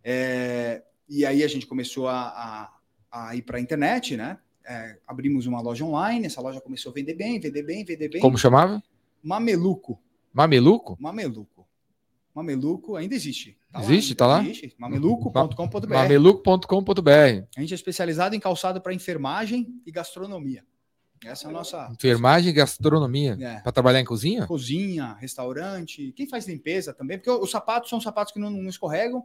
É, e aí a gente começou a, a, a ir para a internet, né? É, abrimos uma loja online, essa loja começou a vender bem, vender bem, vender bem. Como chamava? Mameluco. Mameluco? Mameluco. Mameluco ainda existe. Existe? Tá lá? Existe. Mameluco.com.br. Mameluco.com.br. A gente é especializado em calçado para enfermagem e gastronomia. Essa é a nossa Enfermagem e gastronomia. é, Para trabalhar em cozinha? cozinha, restaurante. Quem faz limpeza também, porque os sapatos são sapatos que não, não escorregam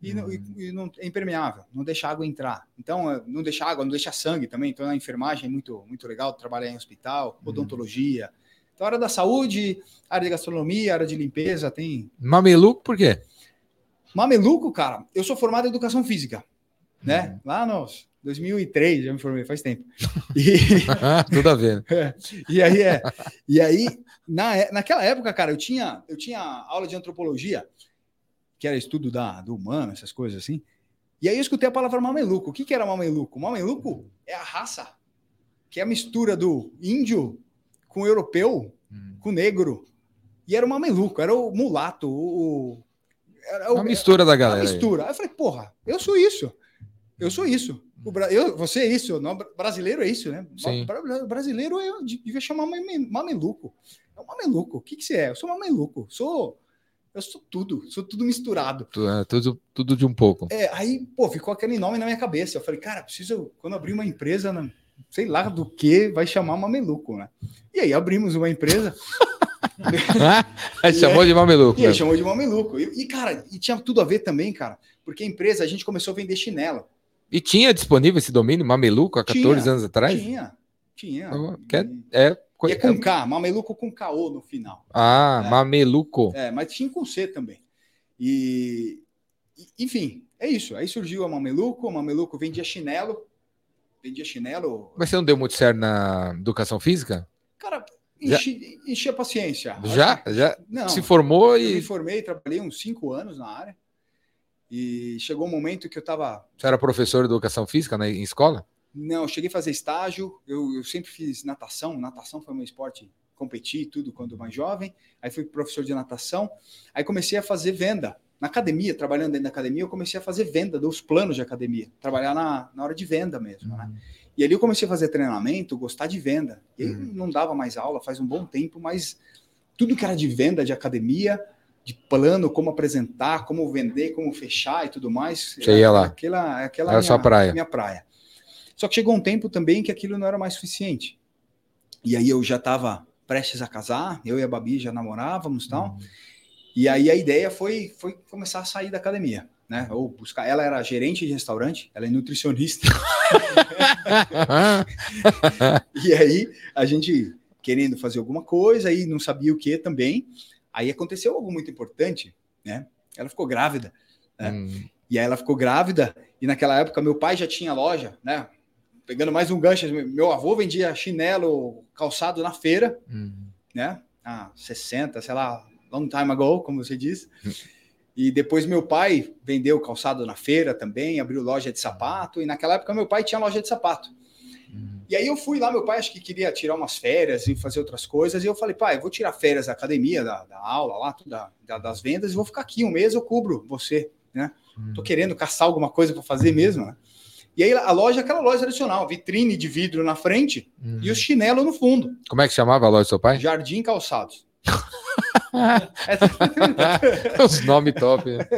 e, não, e- e não é impermeável, não deixa água entrar. Então, é, não deixa água, não deixa sangue também. Então, a enfermagem é muito, muito legal trabalhar em hospital, odontologia. Então, área da saúde, área de gastronomia, área de limpeza, tem Mameluco, por quê? Mameluco, cara, eu sou formado em educação física, né? Lá nos 2003, já me formei, faz tempo. E, Tudo a ver. né? e aí é, e aí na, é- naquela época, cara, eu tinha eu tinha aula de antropologia, que era estudo da do humano, essas coisas assim. E aí eu escutei a palavra mameluco. O que que era mameluco? Mameluco é a raça, que é a mistura do índio com o europeu, Hum. com o negro. E era o mameluco, era o mulato, o- era o- Uma mistura da uma galera. aí. mistura. Aí eu falei, porra, eu sou isso. Eu sou isso. O Bra- eu, você é isso. Não, brasileiro é isso, né? Sim. Bra- Brasileiro é, devia chamar mame- mameluco. É um mameluco. O que, que você é? Eu sou mameluco. Sou. Eu sou tudo. Sou tudo misturado. Tu- é, Tudo, tudo de um pouco. É, aí, pô, ficou aquele nome na minha cabeça. Eu falei, cara, preciso. Quando abrir uma empresa, não- sei lá do que, vai chamar mameluco, né? E aí abrimos uma empresa. Aí chamou de mameluco. E né? chamou de mameluco. E, e, cara, e tinha tudo a ver também, cara. Porque a empresa, a gente começou a vender chinelo. E tinha disponível esse domínio, mameluco, há 14 Tinha, anos atrás? Tinha, tinha. Oh, quer- E- É. co- E é com K, mameluco com KO no final. Ah, É. mameluco. É, mas tinha com C também. E, enfim, é isso. Aí surgiu a mameluco, a mameluco vendia chinelo, vendia chinelo. Mas você não deu muito certo na educação física? Cara, enchi, enchi a paciência. Já? Já Não, se formou eu me e formei, trabalhei uns cinco anos na área. E chegou um momento que eu tava você era professor de educação física na, em escola? Não, eu cheguei a fazer estágio, eu, eu sempre fiz natação, natação foi meu esporte, competi tudo quando mais jovem, aí fui professor de natação, aí comecei a fazer venda. Na academia, trabalhando dentro da academia, eu comecei a fazer venda dos planos de academia, trabalhar na, na hora de venda mesmo, né? E ali eu comecei a fazer treinamento, gostar de venda. E aí Uhum. não dava mais aula faz um bom tempo, mas tudo que era de venda, de academia, de plano, como apresentar, como vender, como fechar e tudo mais. Você ia lá. Aquela, aquela Era minha, sua praia. minha praia. Só que chegou um tempo também que aquilo não era mais suficiente. E aí eu já estava prestes a casar, eu e a Babi já namorávamos e tal. E aí a ideia foi, foi começar a sair da academia, né? Ou buscar. Ela era gerente de restaurante, ela é nutricionista. E aí a gente querendo fazer alguma coisa e não sabia o que também. Aí aconteceu algo muito importante, né? Ela ficou grávida. É. Hum. E aí ela ficou grávida e naquela época meu pai já tinha loja, né? Pegando mais um gancho, meu avô vendia chinelo, calçado na feira, Hum. né? Ah, 60, sei lá, long time ago, como você diz. E depois meu pai vendeu calçado na feira também, abriu loja de sapato. E naquela época meu pai tinha loja de sapato. Hum. E aí eu fui lá, meu pai acho que queria tirar umas férias e fazer outras coisas. E eu falei, pai, eu vou tirar férias da academia, da, da aula lá, da, da- das vendas, e vou ficar aqui um mês, eu cubro você. Tô querendo caçar alguma coisa para fazer mesmo, né? E aí a loja, aquela loja tradicional, vitrine de vidro na frente Hum. e os chinelos no fundo. Como é que chamava a loja do seu pai? Jardim Calçados. Os nomes top. né?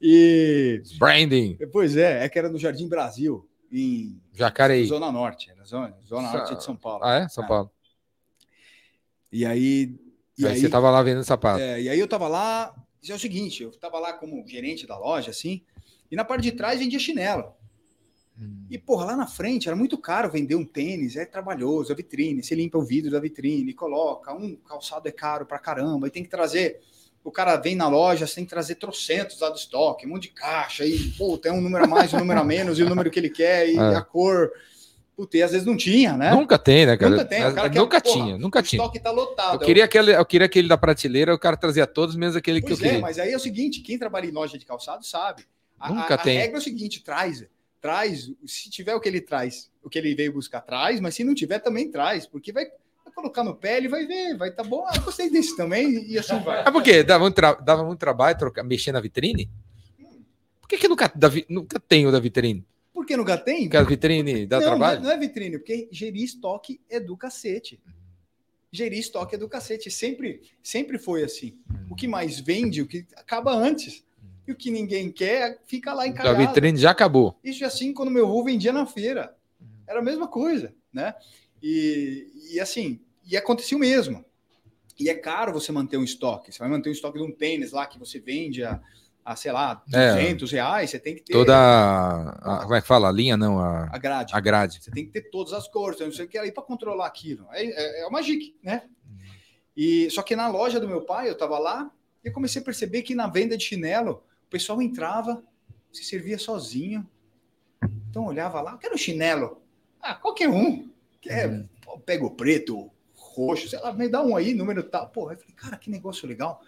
e Branding. pois é, é que era no Jardim Brasil, em Jacareí. Zona Norte, era zona, zona Norte de São Paulo. Ah, é? São É. Paulo. E aí, e aí, aí, você tava lá vendendo sapato. é, e aí eu tava lá, é o seguinte, eu tava lá como gerente da loja, assim, e na parte de trás vendia chinelo. Hum. E, porra, lá na frente era muito caro vender um tênis, é trabalhoso, a vitrine, você limpa o vidro da vitrine, coloca, um calçado é caro pra caramba, e tem que trazer, o cara vem na loja, você tem que trazer trocentos lá do estoque, um monte de caixa, e, pô, tem um número a mais, um número a menos, e o número que ele quer, e É. a cor, puta, e às vezes não tinha, né? Nunca tem, né, cara? Nunca tem, o cara quer- nunca porra, tinha, nunca o tinha. estoque tá lotado. Eu queria, aquele, eu queria aquele da prateleira, o cara trazia todos, menos aquele que Pois eu é, queria. mas aí é o seguinte, quem trabalha em loja de calçado sabe. A, Nunca a- a tem. regra é o seguinte, traz, traz, se tiver o que ele traz, o que ele veio buscar, traz, mas se não tiver, também traz, porque vai, vai colocar no pé, ele vai ver, vai tá bom, ah, gostei desse também, e assim vai. É porque dava, um tra- dava muito trabalho trocar, mexer na vitrine? Por que, que nunca, da nunca tem o da vitrine? Por que nunca tem? Porque a vitrine dá não, não é- trabalho? Não é vitrine, porque gerir estoque é do cacete. Gerir estoque é do cacete, sempre, sempre foi assim. O que mais vende, o que acaba antes. E o que ninguém quer, fica lá encalhado. vitrine já acabou. Isso é assim quando meu avô vendia na feira. Era a mesma coisa, né? E, e assim, e aconteceu mesmo. E é caro você manter um estoque. Você vai manter um estoque de um tênis lá que você vende a, a sei lá, É. 200 reais, você tem que ter Toda. a- como é que fala? A linha, não, a, a grade. a grade. Você tem que ter todas as cores, não sei o que aí para controlar aquilo. É, é, é uma magic, né? E só que na loja do meu pai, eu tava lá e comecei a perceber que na venda de chinelo, o pessoal entrava, se servia sozinho. Então olhava lá, quero chinelo. Ah, qualquer um. Quer, Uhum. pô, pega o preto, roxo, sei lá, me dá um aí, número tal. Pô, eu falei, cara, que negócio legal.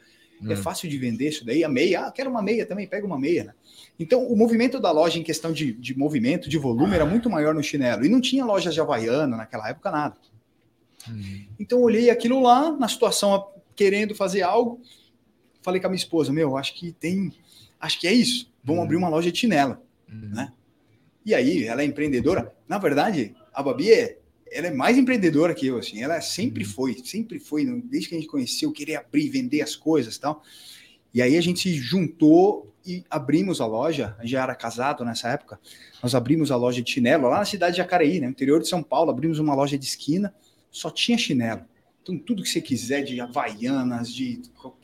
É Hum. fácil de vender isso daí. A meia, ah, quero uma meia também, pega uma meia. Né? Então, o movimento da loja em questão de, de movimento, de volume, era muito maior no chinelo. E não tinha lojas de Havaiana naquela época, nada. Hum. Então, olhei aquilo lá, na situação, querendo fazer algo. Falei com a minha esposa, meu, acho que tem... Acho que é isso. Vamos Hum. abrir uma loja de chinelo. Hum. Né? E aí, ela é empreendedora. Na verdade, a Babi é, ela é mais empreendedora que eu, assim. Ela sempre foi, sempre foi, não- desde que a gente conheceu, querer abrir, vender as coisas e tal. E aí a gente se juntou e abrimos a loja. Já era casado nessa época. Nós abrimos a loja de chinelo lá na cidade de Jacareí, né? no interior de São Paulo. Abrimos uma loja de esquina, só tinha chinelo. Então, tudo que você quiser de havaianas, de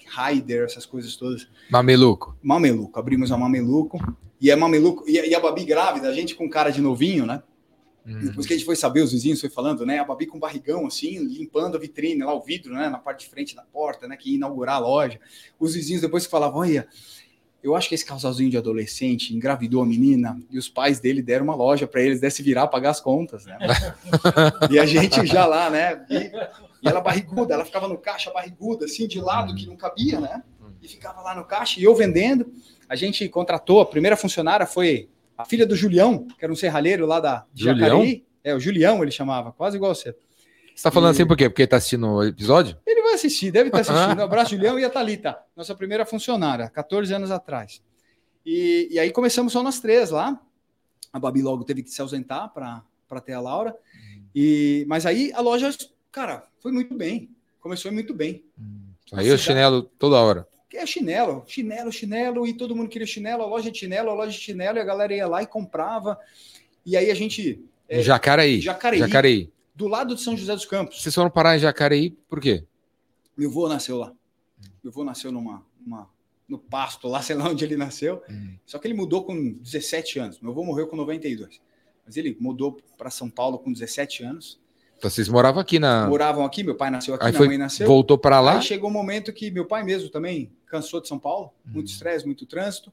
rider, essas coisas todas. Mameluco. Mameluco, abrimos a Mameluco. E é Mameluco, e a, e a Babi grávida, a gente com cara de novinho, né? Hum. Depois que a gente foi saber, os vizinhos foi falando, né? A Babi com barrigão, assim, limpando a vitrine, lá o vidro, né? Na parte de frente da porta, né? Que ia inaugurar a loja. Os vizinhos depois que falavam, olha, eu acho que esse casalzinho de adolescente engravidou a menina e os pais dele deram uma loja para eles, desse virar pagar as contas, né? e a gente já lá, né? E, e ela barriguda, ela ficava no caixa barriguda, assim, de lado, que não cabia, né? E ficava lá no caixa e eu vendendo. A gente contratou, a primeira funcionária foi a filha do Julião, que era um serralheiro lá da de Julião? Jacareí. É, o Julião ele chamava, quase igual você. Você tá falando E- assim por quê? Porque tá assistindo o episódio? Ele vai assistir, deve estar assistindo. Um abraço, Julião e a Thalita, nossa primeira funcionária, 14 anos atrás. E, e aí começamos só nós três lá. A Babi logo teve que se ausentar para ter a Laura. E, mas aí a loja, cara, foi muito bem. Começou muito bem. Aí o chinelo toda hora. Que é chinelo, chinelo, chinelo, e todo mundo queria chinelo, a loja de chinelo, a loja de chinelo, e a galera ia lá e comprava. E aí a gente, É, Jacareí. Jacareí. Jacareí. do lado de São José dos Campos, Vocês foram parar em Jacareí por quê? meu avô nasceu lá. Meu avô nasceu numa, uma, no pasto lá, sei lá onde ele nasceu. Só que ele mudou com 17 anos. Meu avô morreu com 92. Mas ele mudou para São Paulo com 17 anos. Então vocês moravam aqui na. Moravam aqui, meu pai nasceu aqui, Aí minha foi, mãe nasceu. voltou para lá. Aí chegou um momento que meu pai mesmo também cansou de São Paulo, muito Uhum. estresse, muito trânsito.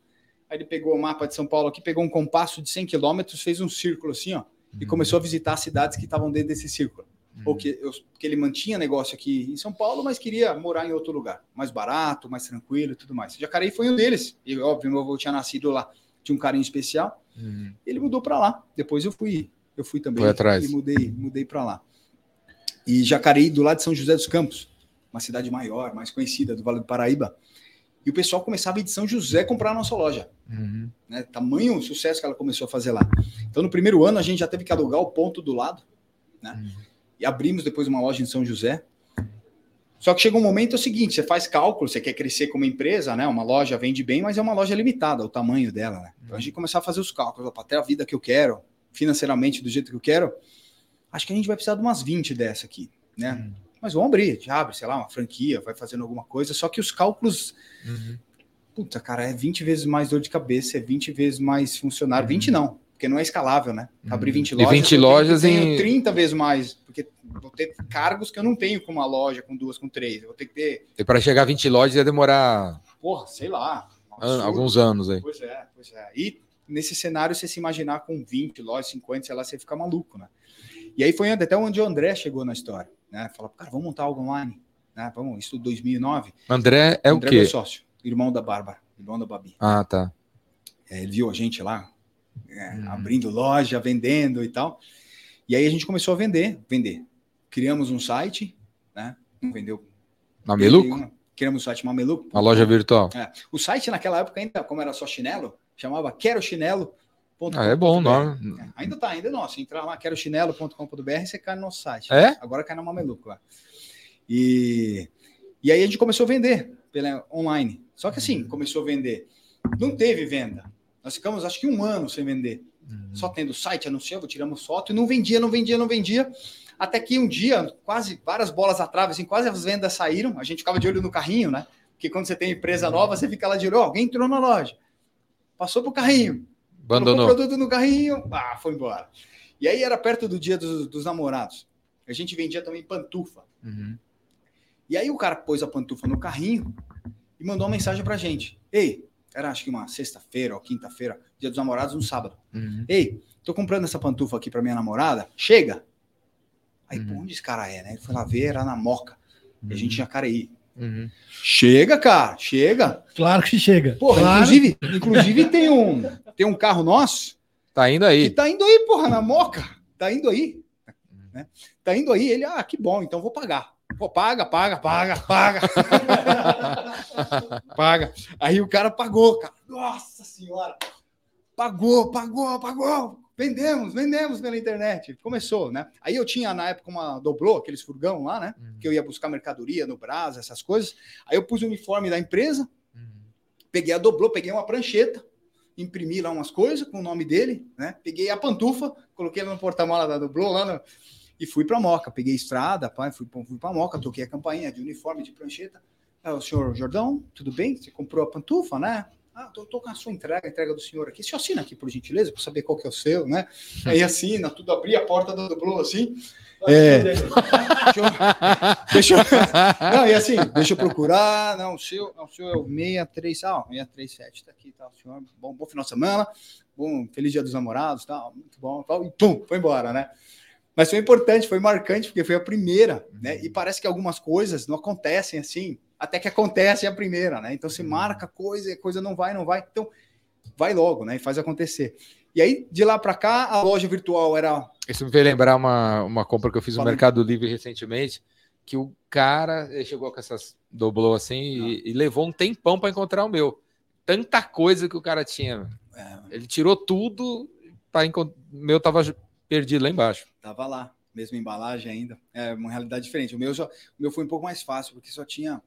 Aí ele pegou o mapa de São Paulo aqui, pegou um compasso de 100 quilômetros, fez um círculo assim, ó, e começou a visitar as cidades que estavam dentro desse círculo. Uhum. Ou que, eu, que ele mantinha negócio aqui em São Paulo, mas queria morar em outro lugar, mais barato, mais tranquilo e tudo mais. Jacareí foi um deles. E óbvio, meu avô tinha nascido lá, tinha um carinho especial. Uhum. Ele mudou para lá. Depois eu fui, eu fui também Foi atrás. e mudei, mudei para lá. E Jacareí, do lado de São José dos Campos, uma cidade maior, mais conhecida do Vale do Paraíba. E o pessoal começava a ir de São José comprar a nossa loja. Uhum. Né? Tamanho sucesso que ela começou a fazer lá. Então, no primeiro ano, a gente já teve que alugar o ponto do lado, né? E abrimos depois uma loja em São José. Só que chega um momento é o seguinte: você faz cálculo, você quer crescer como empresa, né? Uma loja vende bem, mas é uma loja limitada, o tamanho dela, né? Então a gente começar a fazer os cálculos, para ter a vida que eu quero, financeiramente do jeito que eu quero, acho que a gente vai precisar de umas 20 dessa aqui, né? Mas vamos abrir, já abre, sei lá, uma franquia, vai fazendo alguma coisa, só que os cálculos Uhum. Puta, cara, é 20 vezes mais dor de cabeça, é 20 vezes mais funcionário. 20 não, porque não é escalável, né? Abrir 20 Uhum. E lojas. 20 eu tenho- lojas eu tenho em- 30 vezes mais, porque vou ter cargos que eu não tenho com uma loja, com duas, com três. Eu vou ter que ter, E para chegar a 20 lojas ia demorar porra, sei lá. absurdo. alguns anos aí. Pois é, pois é. E nesse cenário, você se imaginar com 20 lojas, 50, sei lá, você fica maluco, né? E aí foi até onde o André chegou na história, né? Fala, cara, vamos montar algo online, né? Vamos, isso 2009. André é o André quê? meu sócio, irmão da Bárbara, irmão da Babi. Ah, tá. É, ele viu a gente lá é, Uhum. abrindo loja, vendendo e tal. E aí a gente começou a vender, vender. Criamos um site, né? Não vendeu. Mameluco? Criamos o site Mameluco. Uma loja virtual. É. O site naquela época ainda, como era só chinelo, chamava quero chinelo. Ah, é bom o nome. Ainda tá, ainda é nosso. Entra lá, quero chinelo.com.br você cai no nosso site. É? Agora cai no Mameluco lá. E, e aí a gente começou a vender pela online. Só que assim, começou a vender. Não teve venda. Nós ficamos acho que um ano sem vender. Só tendo site, anunciava, tiramos foto e não vendia, não vendia, não vendia. Até que um dia, quase várias bolas atrás, assim, quase as vendas saíram. A gente ficava de olho no carrinho, né? Porque quando você tem empresa nova, você fica lá de olho, "Ó, alguém entrou na loja. Passou pro carrinho. Abandonou. Colocou o produto no carrinho, ah, foi embora. E aí era perto do dia dos, dos namorados. A gente vendia também pantufa. Uhum. E aí o cara pôs a pantufa no carrinho e mandou uma mensagem pra gente. Ei, era acho que uma sexta-feira ou quinta-feira, dia dos namorados, no sábado. Uhum. Ei, tô comprando essa pantufa aqui pra minha namorada, chega. Aí, Uhum. pô, onde esse cara é, né? Ele foi lá ver, era na Moca. E a gente já Jacareí. Uhum. Chega, cara, chega. Claro que chega. Porra, claro. inclusive, inclusive tem um tem um carro nosso Tá indo que aí. tá indo aí, porra, na Moca. Tá indo aí. Né? Tá indo aí. Ele, ah, que bom, então vou pagar. Pô, paga, paga, paga, paga. paga. Aí o cara pagou, cara. Nossa senhora. Pagou, pagou, pagou. Vendemos, vendemos pela internet. Começou, né? Aí eu tinha na época uma doblô, aqueles furgão lá, né? Uhum. Que eu ia buscar mercadoria no Brás, essas coisas. Aí eu pus o uniforme da empresa, Uhum. peguei a doblô, peguei uma prancheta, imprimi lá umas coisas com o nome dele, né? Peguei a pantufa, coloquei no porta-mala da doblô lá no- e fui pra Moca. Peguei estrada, pai, fui, fui pra Moca, toquei a campainha de uniforme, de prancheta. Ah, o senhor Jordão, tudo bem? Você comprou a pantufa, né? Ah, tô, tô com a sua entrega, a entrega do senhor aqui. Você assina aqui, por gentileza, para saber qual que é o seu, né? Aí assina, tudo, abri a porta da doblô assim. É. Deixa eu- deixa eu- não, e assim, deixa eu procurar. Não, o seu, não, o seu é o 63, ah, 637, tá aqui, tá, o senhor. Bom, bom final de semana, bom, feliz dia dos namorados, tá, muito bom, tal, e pum, foi embora, né? Mas foi importante, foi marcante, porque foi a primeira, né? E parece que algumas coisas não acontecem assim, até que acontece a primeira, né? Então você marca coisa e a coisa não vai, não vai. Então, vai logo, né? E faz acontecer. E aí, de lá para cá, a loja virtual era Isso me fez lembrar uma, uma compra que eu fiz no. Mercado Livre recentemente, que o cara chegou com essas doblou assim e, e levou um tempão para encontrar o meu. Tanta coisa que o cara tinha. é, Ele tirou tudo para encontrar. O meu tava perdido lá embaixo. Tava lá, mesma embalagem ainda. É uma realidade diferente. O meu, o meu foi um pouco mais fácil, porque só tinha.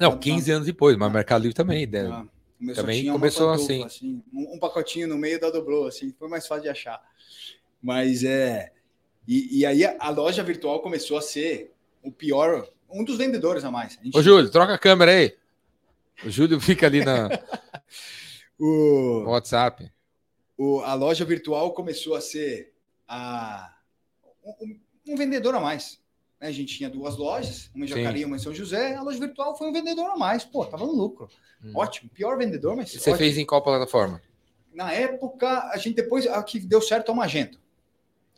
Não, Tá- 15 anos depois, mas o Mercado Livre também. né? ah, o meu Também começou pantufa, assim, um, um pacotinho no meio da dobrou, assim, foi mais fácil de achar. Mas é. E, e aí a, a loja virtual começou a ser o pior, um dos vendedores a mais. A gente- Ô, Júlio, troca a câmera aí. O Júlio fica ali na, o, WhatsApp. o- a loja virtual começou a ser a, um, um vendedor a mais. Né? A gente tinha duas lojas, uma em. Jacareí e uma em São José. A loja virtual foi um vendedor a mais. Pô, tava no lucro. Hum. Ótimo. Pior vendedor, mas Você ótimo. fez em qual plataforma? Na época, a gente depois, a que deu certo é o Magento.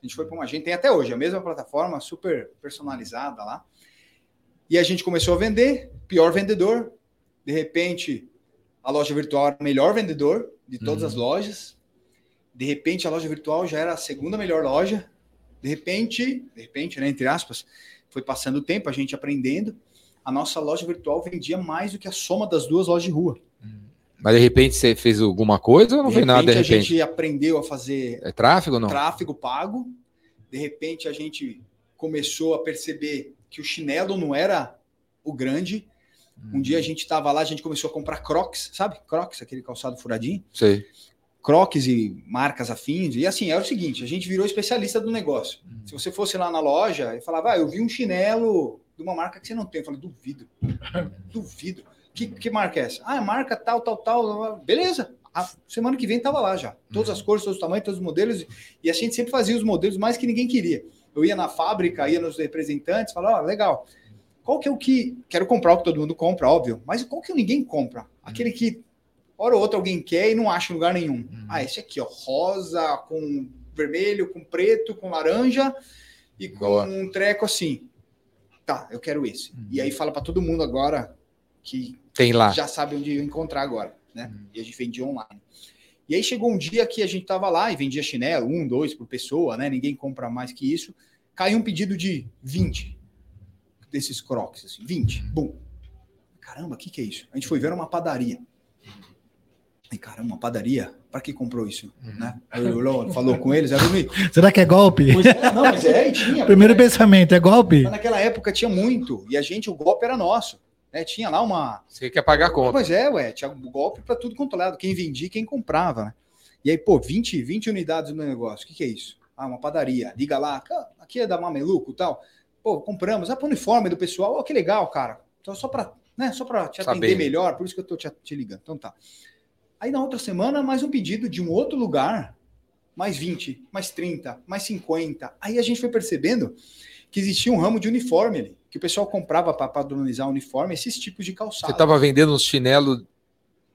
A gente foi para o Magento, tem até hoje, a mesma plataforma, super personalizada lá. E a gente começou a vender, pior vendedor. De repente, a loja virtual era o melhor vendedor de todas Uhum. as lojas. De repente, a loja virtual já era a segunda melhor loja. De repente, de repente, né, entre aspas, foi passando o tempo, a gente aprendendo. A nossa loja virtual vendia mais do que a soma das duas lojas de rua. Mas de repente você fez alguma coisa ou não fez nada de a repente? gente aprendeu a fazer É tráfego não? tráfego pago. De repente a gente começou a perceber que o chinelo não era o grande. Um dia a gente estava lá, a gente começou a comprar Crocs, sabe? Crocs, aquele calçado furadinho. Sei. Crocs e marcas afins. E assim, era o seguinte, a gente virou especialista do negócio. Se você fosse lá na loja e falava, ah, eu vi um chinelo de uma marca que você não tem. Eu falei, duvido. duvido. Que, que marca é essa? Ah, é marca tal, tal, tal. Beleza. A semana que vem tava lá já. Todas as cores, todos os tamanhos, todos os modelos. E a gente sempre fazia os modelos mais que ninguém queria. Eu ia na fábrica, ia nos representantes, falava, legal. Qual que é o que. Quero comprar o que todo mundo compra, óbvio. Mas qual que ninguém compra? Aquele que, hora ou outra, alguém quer e não acha em lugar nenhum. Uhum. Ah, esse aqui, ó. Rosa, com vermelho, com preto, com laranja e com Boa. um treco assim. Tá, eu quero esse. Uhum. E aí fala para todo mundo agora que Tem lá. já sabe onde encontrar agora, né? Uhum. E a gente vendia online. E aí chegou um dia que a gente tava lá e vendia chinelo, um, dois por pessoa, né? Ninguém compra mais que isso. Caiu um pedido de 20 desses crocs, assim, 20. Bum. Caramba, o que, que é isso? A gente foi ver uma padaria. E caramba, uma padaria? Para que comprou isso? Uhum. Né? Aí o Lolo falou com eles, era o Será que é golpe? Pois é, não, mas é, tinha. Primeiro porque pensamento, é golpe? naquela época tinha muito, e a gente, o golpe era nosso. Né? Tinha lá uma. Você quer pagar a conta. Pois é, ué, tinha golpe para tudo controlado, quem vendia e quem comprava, né? E aí, pô, 20, 20 unidades no negócio, o que, que é isso? Ah, uma padaria. Liga lá, "Cá, aqui é da Mameluco e tal. Pô, compramos. Ah, pro uniforme do pessoal. Ó, que legal, cara. Então, só pra, né, só te atender Saber. melhor, por isso que eu tô te, te ligando. Então tá. Aí na outra semana, mais um pedido de um outro lugar, mais 20, mais 30, mais 50. Aí a gente foi percebendo que existia um ramo de uniforme ali, que o pessoal comprava para padronizar o uniforme, esses tipos de calçado. Você tava vendendo uns chinelos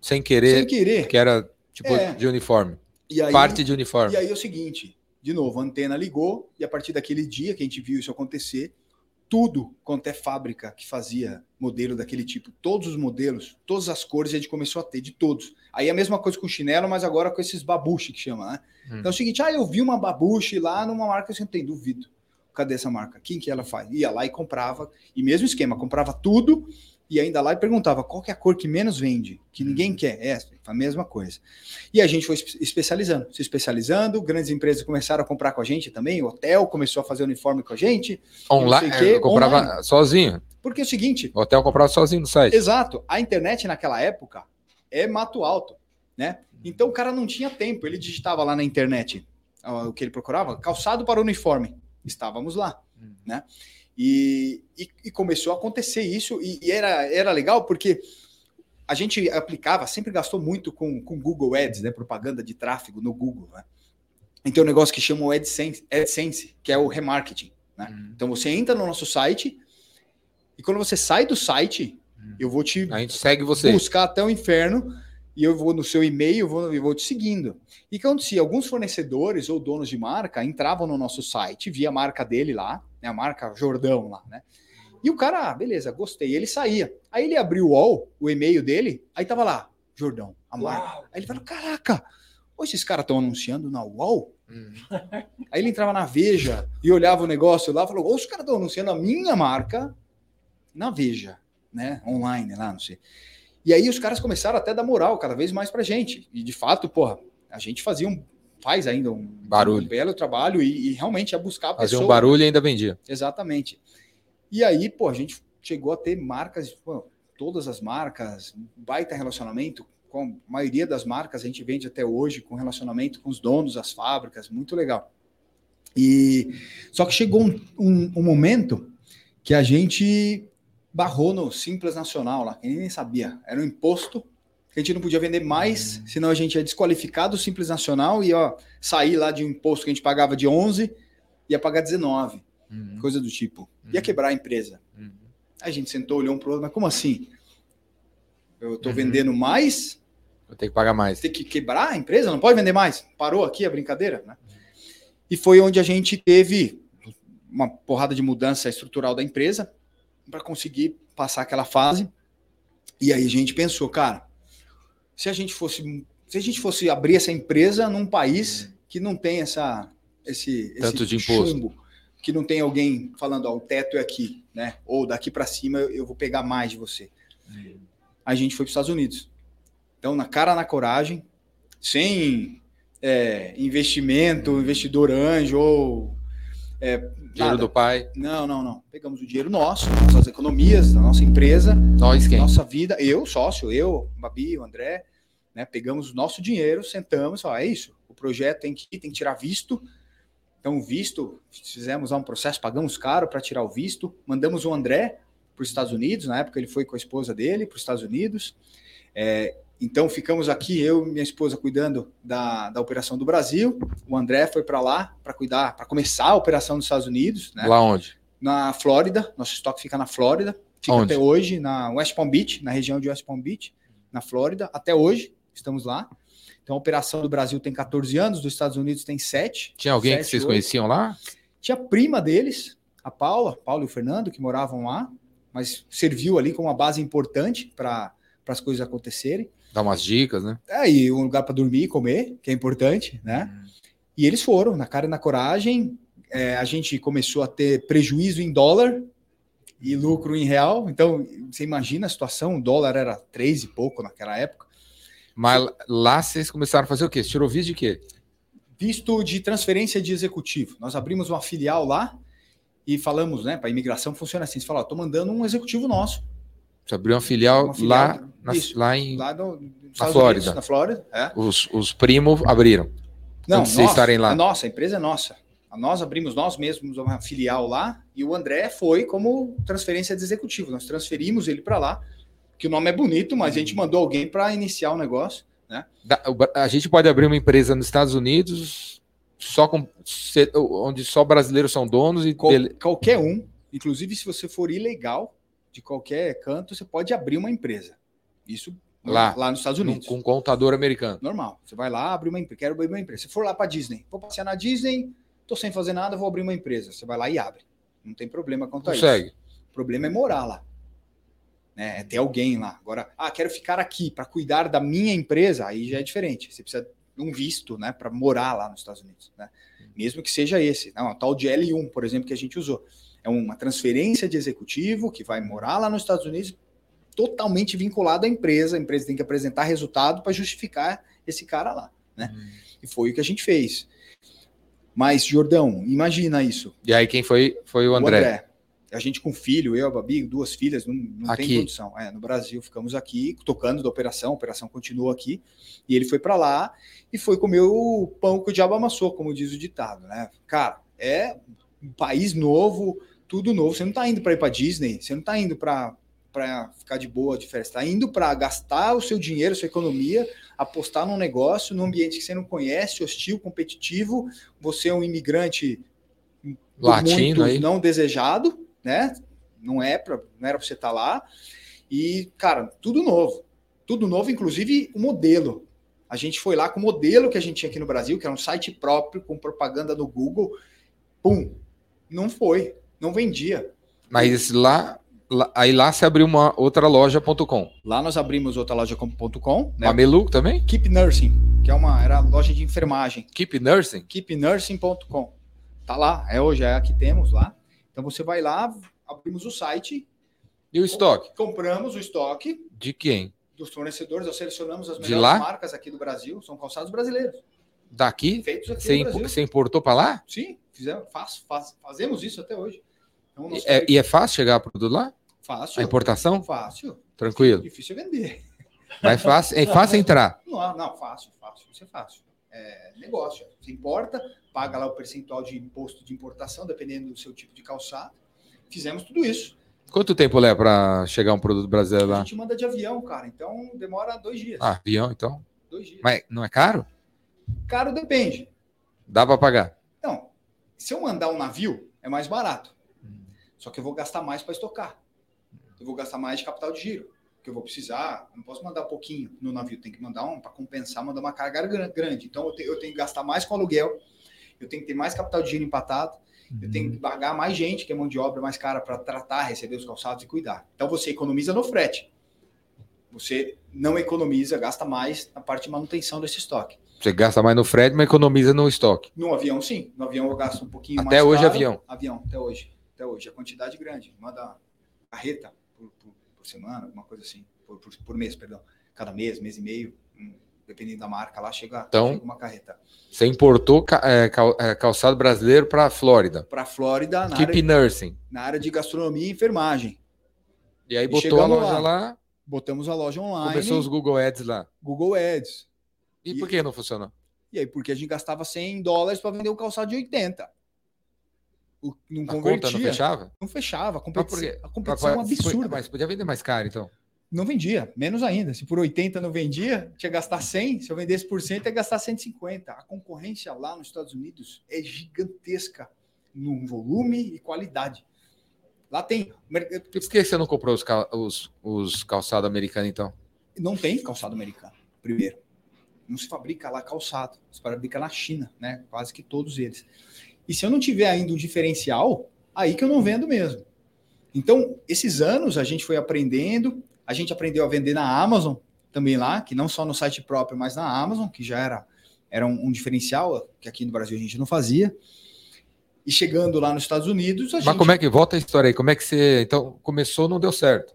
sem querer, Sem querer. que era tipo É. de uniforme. Aí, Parte de uniforme. E aí é o seguinte, de novo, a antena ligou e a partir daquele dia que a gente viu isso acontecer, tudo quanto é fábrica que fazia modelo daquele tipo, todos os modelos, todas as cores a gente começou a ter, de todos. Aí a mesma coisa com chinelo, mas agora com esses babuche que chama, né? Hum. Então é o seguinte, ah, eu vi uma babuche lá numa marca que eu tenho, duvido. Cadê essa marca? Quem que ela faz? Ia lá e comprava, e mesmo esquema, comprava tudo e ainda lá e perguntava qual que é a cor que menos vende, que ninguém quer. É, a mesma coisa. E a gente foi espe- especializando, se especializando, grandes empresas começaram a comprar com a gente também, o hotel começou a fazer uniforme com a gente, Online, não quê, eu comprava online. sozinho. porque é o seguinte, O hotel comprava sozinho no site. Exato. A internet naquela época é mato alto, né? Então o cara não tinha tempo. Ele digitava lá na internet ó, o que ele procurava, calçado para uniforme. Estávamos lá, Hum. né? E, e, e começou a acontecer isso e, e era, era legal porque a gente aplicava, sempre gastou muito com, com Google Ads, né? Propaganda de tráfego no Google, né? Então, um negócio que chama o AdSense, AdSense que é o remarketing. Né? Hum. Então, você entra no nosso site e quando você sai do site. Eu vou te A gente segue você. buscar até o inferno e eu vou no seu e-mail, eu vou, eu vou te seguindo. E o que acontecia? Alguns fornecedores ou donos de marca entravam no nosso site, via a marca dele lá, né, a marca Jordão lá, né? E o cara, ah, beleza, gostei. Ele saía. Aí ele abriu o UOL, o e-mail dele, aí tava lá, Jordão, a marca. Aí ele falou, caraca, ô, esses caras estão anunciando na UOL? Hum. Aí ele entrava na Veja e olhava o negócio lá e falou: "Ô, os caras estão anunciando a minha marca na Veja, né? Online lá, não sei. E aí os caras começaram até a dar moral cada vez mais pra gente. E de fato, porra, a gente fazia um. faz ainda um Barulho. um belo trabalho e, e realmente buscar a Fazia pessoa. um barulho e ainda vendia. Exatamente. E aí, pô, a gente chegou a ter marcas, pô, todas as marcas, baita relacionamento com a maioria das marcas a gente vende até hoje com relacionamento com os donos das fábricas, muito legal. E só que chegou um, um- um momento que a gente barrou no Simples Nacional lá, que nem sabia, era um imposto que a gente não podia vender mais, senão a gente ia desqualificar do Simples Nacional e ó, sair lá de um imposto que a gente pagava de 11 ia pagar 19 Hum. coisa do tipo. Ia Uhum. quebrar a empresa. Hum. A gente sentou, olhou um pro outro, mas como assim? Eu tô Uhum. vendendo mais, Vou ter que pagar mais. tem que quebrar a empresa? Não pode vender mais? Parou aqui a brincadeira, né? E foi onde a gente teve uma porrada de mudança estrutural da empresa para conseguir passar aquela fase. E aí a gente pensou, cara, se a gente fosse, se a gente fosse abrir essa empresa num país que não tem essa esse, Tanto esse de imposto. chumbo, que não tem alguém falando, ó, o teto é aqui, né? Ou daqui para cima eu- vou pegar mais de você. A gente foi para os Estados Unidos. Então, na cara, na coragem, sem é, investimento, investidor anjo ou é, Dinheiro nada. do pai. Não, não, não. Pegamos o dinheiro nosso, nossas economias, da nossa empresa, Nós quem? nossa vida, eu, sócio, eu, Babi, o André, né? Pegamos o nosso dinheiro, sentamos, e falamos, é isso, o projeto tem que ir, tem que tirar visto. Então, visto, fizemos lá um processo, pagamos caro para tirar o visto, mandamos o André para os Estados Unidos, na época ele foi com a esposa dele para os Estados Unidos. É, então, ficamos aqui, eu e minha esposa, cuidando da, da operação do Brasil. O André foi para lá para cuidar, para começar a operação dos Estados Unidos, né? Lá onde? na Flórida. Nosso estoque fica na Flórida. Fica Onde? até hoje na West Palm Beach, na região de West Palm Beach, na Flórida. Até hoje estamos lá. Então a operação do Brasil tem 14 anos, dos Estados Unidos tem 7. Tinha alguém que Sete, vocês oito. conheciam lá? Tinha a prima deles, a Paula, Paulo e o Fernando, que moravam lá, mas serviu ali como uma base importante para as coisas acontecerem. Dá umas dicas, né? É, e um lugar para dormir e comer, que é importante, né? E eles foram, na cara e na coragem. É, a gente começou a ter prejuízo em dólar e lucro em real. Então, você imagina a situação, o dólar era três e pouco naquela época. Mas lá vocês começaram a fazer o quê? Você tirou visto de quê? Visto de transferência de executivo. Nós abrimos uma filial lá e falamos, né, para a imigração funciona assim. Você fala, estou mandando um executivo nosso. Você abriu uma filial, Uma filial, lá, na- isso. lá em. Lá no, Na Flórida. Unidos, na Flórida, é. Os, os primos abriram. Não, Antes estarem lá. É nossa, a empresa é nossa. Nós abrimos nós mesmos uma filial lá e o André foi como transferência de executivo. Nós transferimos ele para lá, que o nome é bonito, mas a gente mandou alguém para iniciar o negócio. Né? A gente pode abrir uma empresa nos Estados Unidos só com onde só brasileiros são donos e Qual, qualquer um, inclusive se você for ilegal de qualquer canto, você pode abrir uma empresa. Isso lá, lá nos Estados Unidos. Com um contador americano. Normal. Você vai lá, abre uma empresa. Quero abrir uma empresa. Se for lá para Disney, vou passear na Disney, tô sem fazer nada, vou abrir uma empresa. Você vai lá e abre. Não tem problema quanto a Consegue. isso. O problema é morar lá. Né? É ter alguém lá. Agora, ah, quero ficar aqui para cuidar da minha empresa, aí já é diferente. Você precisa de um visto, né, para morar lá nos Estados Unidos, né? Mesmo que seja esse, não, a tal de L1, por exemplo, que a gente usou. É uma transferência de executivo que vai morar lá nos Estados Unidos totalmente vinculado à empresa. A empresa tem que apresentar resultado para justificar esse cara lá, né? Hum. E foi o que a gente fez. Mas, Jordão, imagina isso. E aí quem foi? Foi o André. O André. A gente com filho, eu, a Babi, duas filhas, não, não tem condição. É, no Brasil, ficamos aqui tocando da operação, a operação continuou aqui. E ele foi para lá e foi comer o pão que o diabo amassou, como diz o ditado, né? Cara, é um país novo, tudo novo. Você não está indo para ir para Disney, você não está indo para para ficar de boa de festa, está indo para gastar o seu dinheiro, sua economia, apostar num negócio, num ambiente que você não conhece, hostil, competitivo. Você é um imigrante latino aí. não desejado, né? Não é para não era para você estar tá lá. E, cara, tudo novo. Tudo novo, inclusive o modelo. A gente foi lá com o modelo que a gente tinha aqui no Brasil, que era um site próprio, com propaganda no Google. Pum! Não foi. Não vendia. Mas lá, lá aí lá se abriu uma outra loja.com. Lá nós abrimos outra loja.com. Né? Mameluco também? Keep Nursing, que é uma era loja de enfermagem. Keep Nursing? KeepNursing.com. Tá lá, é hoje, é aqui temos lá. Então você vai lá, abrimos o site. E o estoque? Compramos o estoque. De quem? Dos fornecedores, nós selecionamos as melhores marcas aqui do Brasil, são calçados brasileiros. Daqui? Feitos aqui você, imp você importou para lá? Sim, fizemos, faz, faz, fazemos isso até hoje. Então, é, e é fácil chegar produto lá? Fácil. A importação? Fácil. Tranquilo. Difícil é vender. Mas fácil, é fácil entrar. Não, não, fácil, fácil. Isso é fácil. É negócio. Você importa, paga lá o percentual de imposto de importação, dependendo do seu tipo de calçado fizemos tudo isso. Quanto tempo leva para chegar um produto brasileiro lá? A gente manda de avião, cara. Então demora dois dias. Ah, avião, então? Dois dias. Mas não é caro? Caro depende. Dá para pagar? Não. Se eu mandar um navio, é mais barato. Hum. Só que eu vou gastar mais para estocar. Eu vou gastar mais de capital de giro. Que eu vou precisar. Não posso mandar pouquinho no navio. Tem que mandar um para compensar, mandar uma carga grande. Então eu, te, eu tenho que gastar mais com aluguel. Eu tenho que ter mais capital de giro empatado eu tenho que pagar mais gente, que é mão de obra mais cara, para tratar, receber os calçados e cuidar. Então você economiza no frete. Você não economiza, gasta mais na parte de manutenção desse estoque. Você gasta mais no frete, mas economiza no estoque. No avião, sim. No avião eu gasto um pouquinho até mais. Até hoje, caro. avião. Avião, até hoje. Até hoje. A quantidade grande. Manda carreta por, por, por semana, alguma coisa assim. Por, por, mês, perdão. Cada mês, mês e meio dependendo da marca, lá chega, então, chega uma carreta. Você importou é, é, calçado brasileiro para a Flórida? Para a Flórida, na Keep área, Nursing. Na área de gastronomia e enfermagem. E aí e botou a loja lá, lá, Botamos a loja online. Começou os Google Ads lá. Google Ads. E, e por que não funcionou? E aí, porque a gente gastava 100 dólares para vender um calçado de 80. O, não a convertia. Conta não fechava? Não fechava. A competição, a competição é uma absurda. Mas podia vender mais caro, então não vendia, menos ainda. Se por 80 não vendia, tinha que gastar 100. Se eu vendesse por 100, ia gastar 150. A concorrência lá nos Estados Unidos é gigantesca no volume e qualidade. Lá tem. Por que você não comprou os, os, os calçados americanos, então? Não tem calçado americano, primeiro. Não se fabrica lá calçado. Se fabrica na China, né? Quase que todos eles. E se eu não tiver ainda um diferencial, aí que eu não vendo mesmo. Então, esses anos a gente foi aprendendo, a gente aprendeu a vender na Amazon também lá, que não só no site próprio, mas na Amazon, que já era, era um, um diferencial que aqui no Brasil a gente não fazia. E chegando lá nos Estados Unidos, a Mas gente... como é que volta a história aí? Como é que você então começou, não deu certo?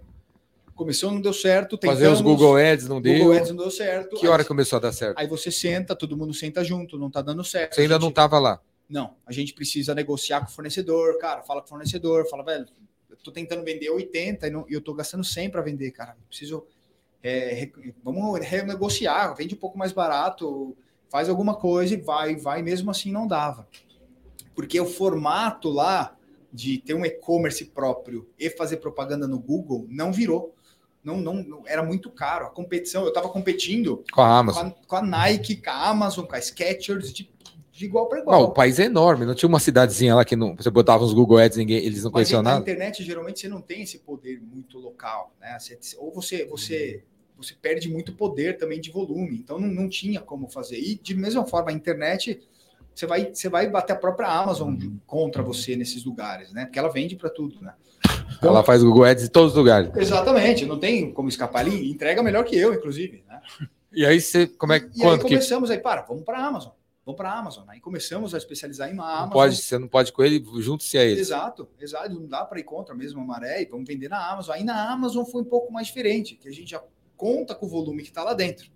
Começou, não deu certo. Tentamos, Fazer os Google Ads não deu. Google Ads não deu certo. Que hora começou a dar certo? Aí você senta, todo mundo senta junto, não tá dando certo. Você ainda gente... não estava lá? Não, a gente precisa negociar com o fornecedor, cara, fala com o fornecedor, fala, velho, tô tentando vender 80 e, não, eu tô gastando 100 para vender, cara. Preciso. É, vamos renegociar, vende um pouco mais barato, faz alguma coisa e vai, vai, mesmo assim não dava. Porque o formato lá de ter um e-commerce próprio e fazer propaganda no Google não virou. Não, não, não- era muito caro. A competição, eu estava competindo Com a com Amazon. a, com a Nike, com a Amazon, com a Skechers, de, de igual para igual. o país é enorme, não tinha uma cidadezinha lá que não, você botava uns Google Ads, ninguém, eles não conheciam na nada. internet, geralmente, você não tem esse poder muito local, né? Você- ou você, você, você perde muito poder também de volume. Então, não, não tinha como fazer. E, de mesma forma, a internet, você vai, você vai bater a própria Amazon contra você nesses lugares, né? Porque ela vende para tudo, né? Então, Ela faz Google Ads em todos os lugares. Exatamente, não tem como escapar ali. Entrega melhor que eu, inclusive, né? E aí você, como é E aí quanto que começamos aí, para, vamos para a Amazon. Vamos para a Amazon. Aí começamos a especializar em uma não Amazon. pode, você não pode com ele, junte-se a ele. Exato, exato. Não dá para ir contra a mesma maré e vamos vender na Amazon. Aí na Amazon foi um pouco mais diferente, que a gente já conta com o volume que está lá dentro.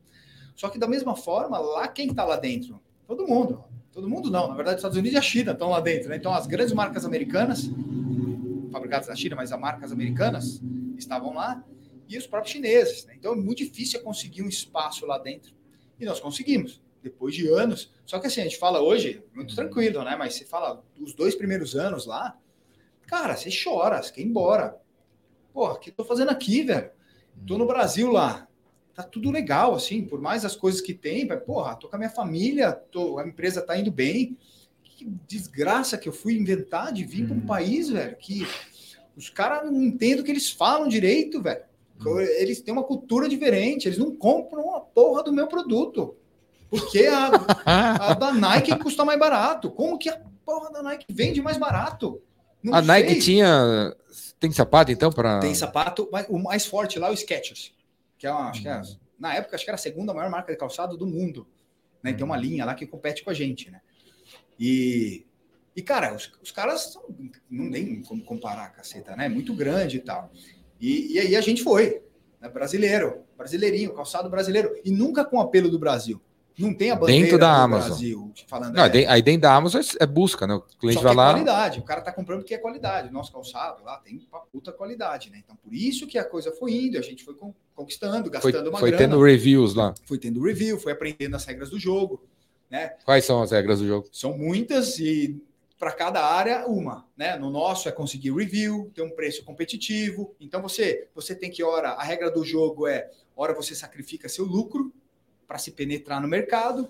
Só que da mesma forma, lá quem está lá dentro? Todo mundo. Todo mundo não. Na verdade, os Estados Unidos e a China estão lá dentro. Né? Então as grandes marcas americanas, fabricadas na China, mas as marcas americanas estavam lá, e os próprios chineses. Né? Então é muito difícil conseguir um espaço lá dentro. E nós conseguimos, depois de anos. Só que assim, a gente fala hoje, muito tranquilo, né? Mas você fala os dois primeiros anos lá, cara, você chora, você quer ir embora. Porra, o que eu tô fazendo aqui, velho? Tô no Brasil lá. Tá tudo legal, assim, por mais as coisas que tem, mas, porra, tô com a minha família, tô, a empresa tá indo bem. Que desgraça que eu fui inventar de vir para um Uhum. país, velho, que os caras não entendem o que eles falam direito, velho. Eles têm uma cultura diferente, eles não compram a porra do meu produto. Porque a, a da Nike custa mais barato. Como que a porra da Nike vende mais barato? Não A Nike sei. tinha. Tem sapato então para. Tem sapato, mas o mais forte lá é o Skechers, que é uma, acho que é, na época acho que era a segunda maior marca de calçado do mundo, né? Tem uma linha lá que compete com a gente, né? E, e cara, os, os caras são, não tem como comparar, caceta, né? É muito grande e tal. E, e aí a gente foi, né? brasileiro, brasileirinho, calçado brasileiro, e nunca com apelo do Brasil. Não tem a bandeira Dentro da do Amazon. Brasil falando. Não, é, aí dentro da Amazon é busca, né? O cliente só vai é lá. qualidade. O cara tá comprando porque é qualidade. O nosso calçado lá tem uma puta qualidade, né? Então, por isso que a coisa foi indo, a gente foi con- conquistando, Foi, gastando uma foi grana. tendo reviews lá. Foi tendo review, foi aprendendo as regras do jogo, né? Quais são as regras do jogo? São muitas e para cada área uma, né? No nosso é conseguir review, ter um preço competitivo. Então você você tem que hora a regra do jogo é hora você sacrifica seu lucro para se penetrar no mercado.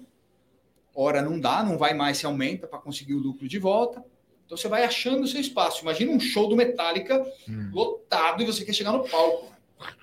Hora não dá, não vai mais se aumenta para conseguir o lucro de volta. Então você vai achando o seu espaço. Imagina um show do Metallica Hum. lotado e você quer chegar no palco.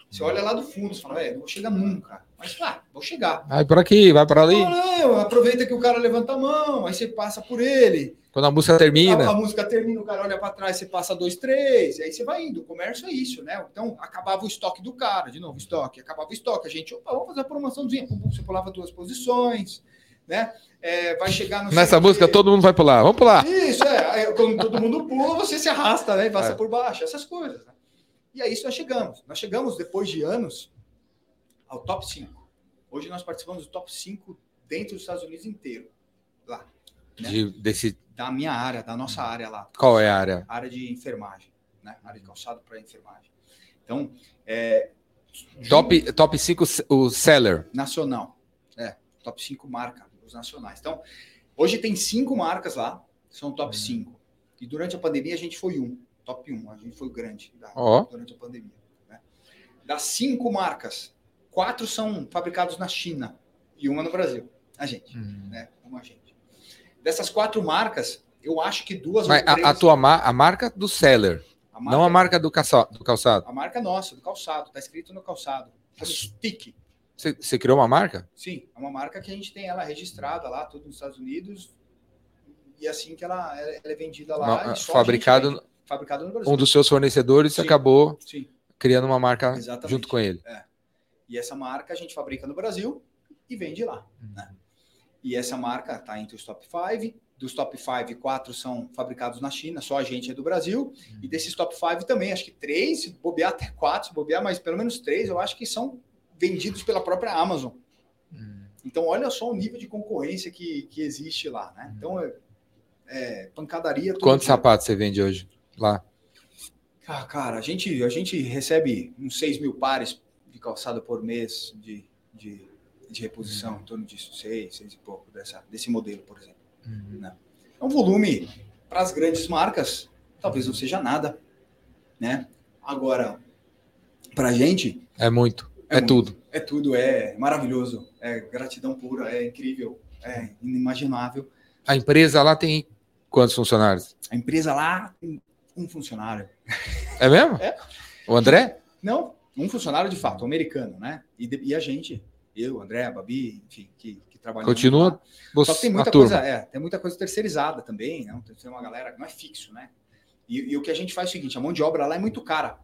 Você olha lá do fundo, você fala, velho, não vou chegar nunca. Mas, ah, vou chegar. Vai por aqui, vai por ali. Não, não, aproveita que o cara levanta a mão, aí você passa por ele. Quando a música A, termina. a música termina, o cara olha para trás, você passa dois, três, aí você vai indo. O comércio é isso, né? Então, acabava o estoque do cara, de novo, estoque, acabava o estoque. A gente, opa, vamos fazer a promoçãozinha. Você pulava duas posições, né? É, vai chegar no. Nessa música todo mundo vai pular. Vamos pular. Isso, é. Quando todo mundo pula, você se arrasta, né? E passa É. por baixo, essas coisas. Né? E aí isso nós chegamos. Nós chegamos, depois de anos, ao top 5. Hoje nós participamos do top 5 dentro dos Estados Unidos inteiro. Lá. Né? De- desse, Da minha área, da nossa área lá. qual é a área? Área de enfermagem. Né? Área de calçado para enfermagem. Então, é, Top, top 5, o seller. nacional. É, top 5 marca, os nacionais. Então, hoje tem cinco marcas lá, são top 5. E durante a pandemia a gente foi um, top 1, a gente foi o grande da- Ó. durante a pandemia. né? Das cinco marcas, quatro são fabricados na China e uma no Brasil. A gente, né? Uma a gente. Dessas quatro marcas, eu acho que duas Mas três... a tua ma- a marca do seller, a não a marca do, do calçado. A marca nossa, do calçado, tá escrito no calçado. Chama Stick. Você, você criou uma marca? Sim, é uma marca que a gente tem ela registrada lá, tudo nos Estados Unidos. E assim que ela, ela é vendida lá. Fabricado. Fabricado no Brasil. um dos seus fornecedores Sim. acabou Sim, criando uma marca Exatamente. junto com ele. e essa marca a gente fabrica no Brasil e vende lá. né? E essa marca está entre os top 5. Dos top 5, quatro são fabricados na China, só a gente é do Brasil. E desses top 5 também, acho que três, se bobear até quatro, se bobear, mas pelo menos três, eu acho que são vendidos pela própria Amazon. Então, olha só o nível de concorrência que, que existe lá, né? Então, é, é pancadaria. Quantos sapatos você vende hoje lá? Ah, cara, a gente, a gente recebe uns 6 mil pares de calçado por mês de, de, de reposição, em torno disso, 6, 6 e pouco, dessa, desse modelo, por exemplo. né? É um volume para as grandes marcas, talvez não seja nada, né? Agora, para a gente, É muito. É, muito. tudo. é tudo, é maravilhoso, é gratidão pura, é incrível, é inimaginável. A empresa lá tem quantos funcionários? A empresa lá tem um funcionário. É mesmo? É. O André? Não, um funcionário de fato, um americano, né? E, de- e a gente, eu, André, a Babi, enfim, que, que trabalhamos Continua você, Só que tem muita coisa, é, tem muita coisa terceirizada também, né? Tem uma galera que não é fixo, né? E, e o que a gente faz é o seguinte: a mão de obra lá é muito cara.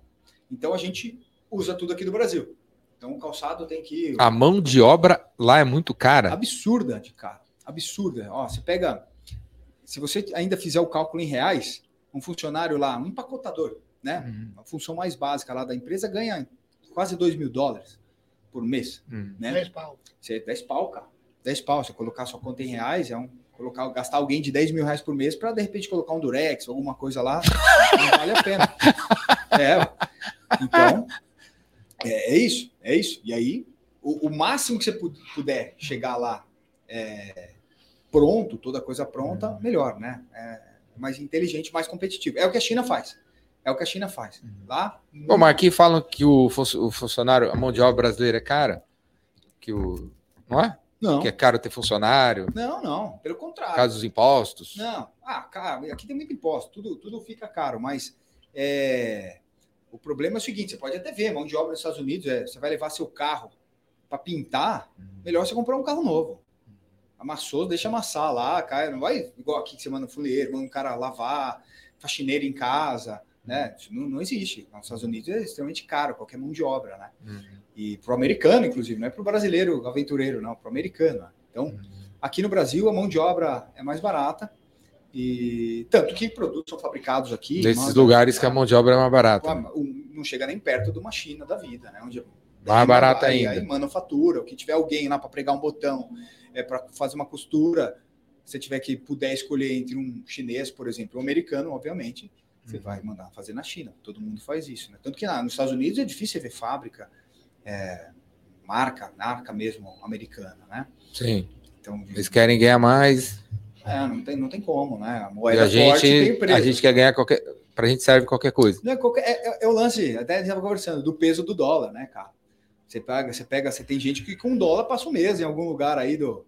Então a gente usa tudo aqui do Brasil. Então o calçado tem que. A mão de obra lá é muito cara. absurda de cara. Absurda. Ó, você pega. Se você ainda fizer o cálculo em reais, um funcionário lá, um empacotador, né? Uhum. A função mais básica lá da empresa ganha quase 2 mil dólares por mês, Uhum. né? 10 pau. Você 10 pau, cara. 10 pau. Você colocar sua conta em reais, é um. Colocar, gastar alguém de 10 mil reais por mês para de repente colocar um durex, alguma coisa lá, não vale a pena. É. Então, é, é isso, é isso. E aí, o, o máximo que você pu- puder chegar lá é, pronto, toda coisa pronta, melhor, né? É mais inteligente, mais competitivo. É o que a China faz. É o que a China faz. Lá. Bom, mas aqui falam que o, fun- o funcionário, a mão de obra brasileira é cara. Que o, não é? não, Que é caro ter funcionário, não, não. Pelo contrário. causa dos impostos. Não, ah, cara, aqui tem muito imposto, tudo, tudo fica caro, mas é, o problema é o seguinte: você pode até ver, mão de obra nos Estados Unidos, é, você vai levar seu carro para pintar, melhor você comprar um carro novo. Amassou, deixa amassar lá, cai, não vai igual aqui que você manda um fuleiro, manda um cara lavar, faxineiro em casa, né? Isso não, não existe. Nos Estados Unidos é extremamente caro, qualquer mão de obra, né? Uhum. E pro americano, inclusive, não é pro brasileiro aventureiro, não, pro americano. né? Então, Aqui no Brasil, a mão de obra é mais barata. E tanto que produtos são fabricados aqui. Nesses lugares que a mão de obra é mais barata. Um- não chega nem perto de uma China da vida, né? Onde Mais barata ainda. Aí manufatura, o que tiver alguém lá para pregar um botão, é para fazer uma costura, se tiver que puder escolher entre um chinês, por exemplo, um americano, obviamente, você Uhum. vai mandar fazer na China. Todo mundo faz isso, né? Tanto que lá nos Estados Unidos é difícil ver fábrica, é, marca, marca mesmo americana, né? Sim. Então, Eles querem ganhar mais. é, não tem, não tem como, né? A E moeda a gente, forte tem preço. a gente quer ganhar qualquer. Pra gente serve qualquer coisa. Não é, qualquer- é- é- é o lance, até a gente estava conversando, do peso do dólar, né, cara? Você pega, você pega, você tem gente que com dólar passa um mês em algum lugar aí do,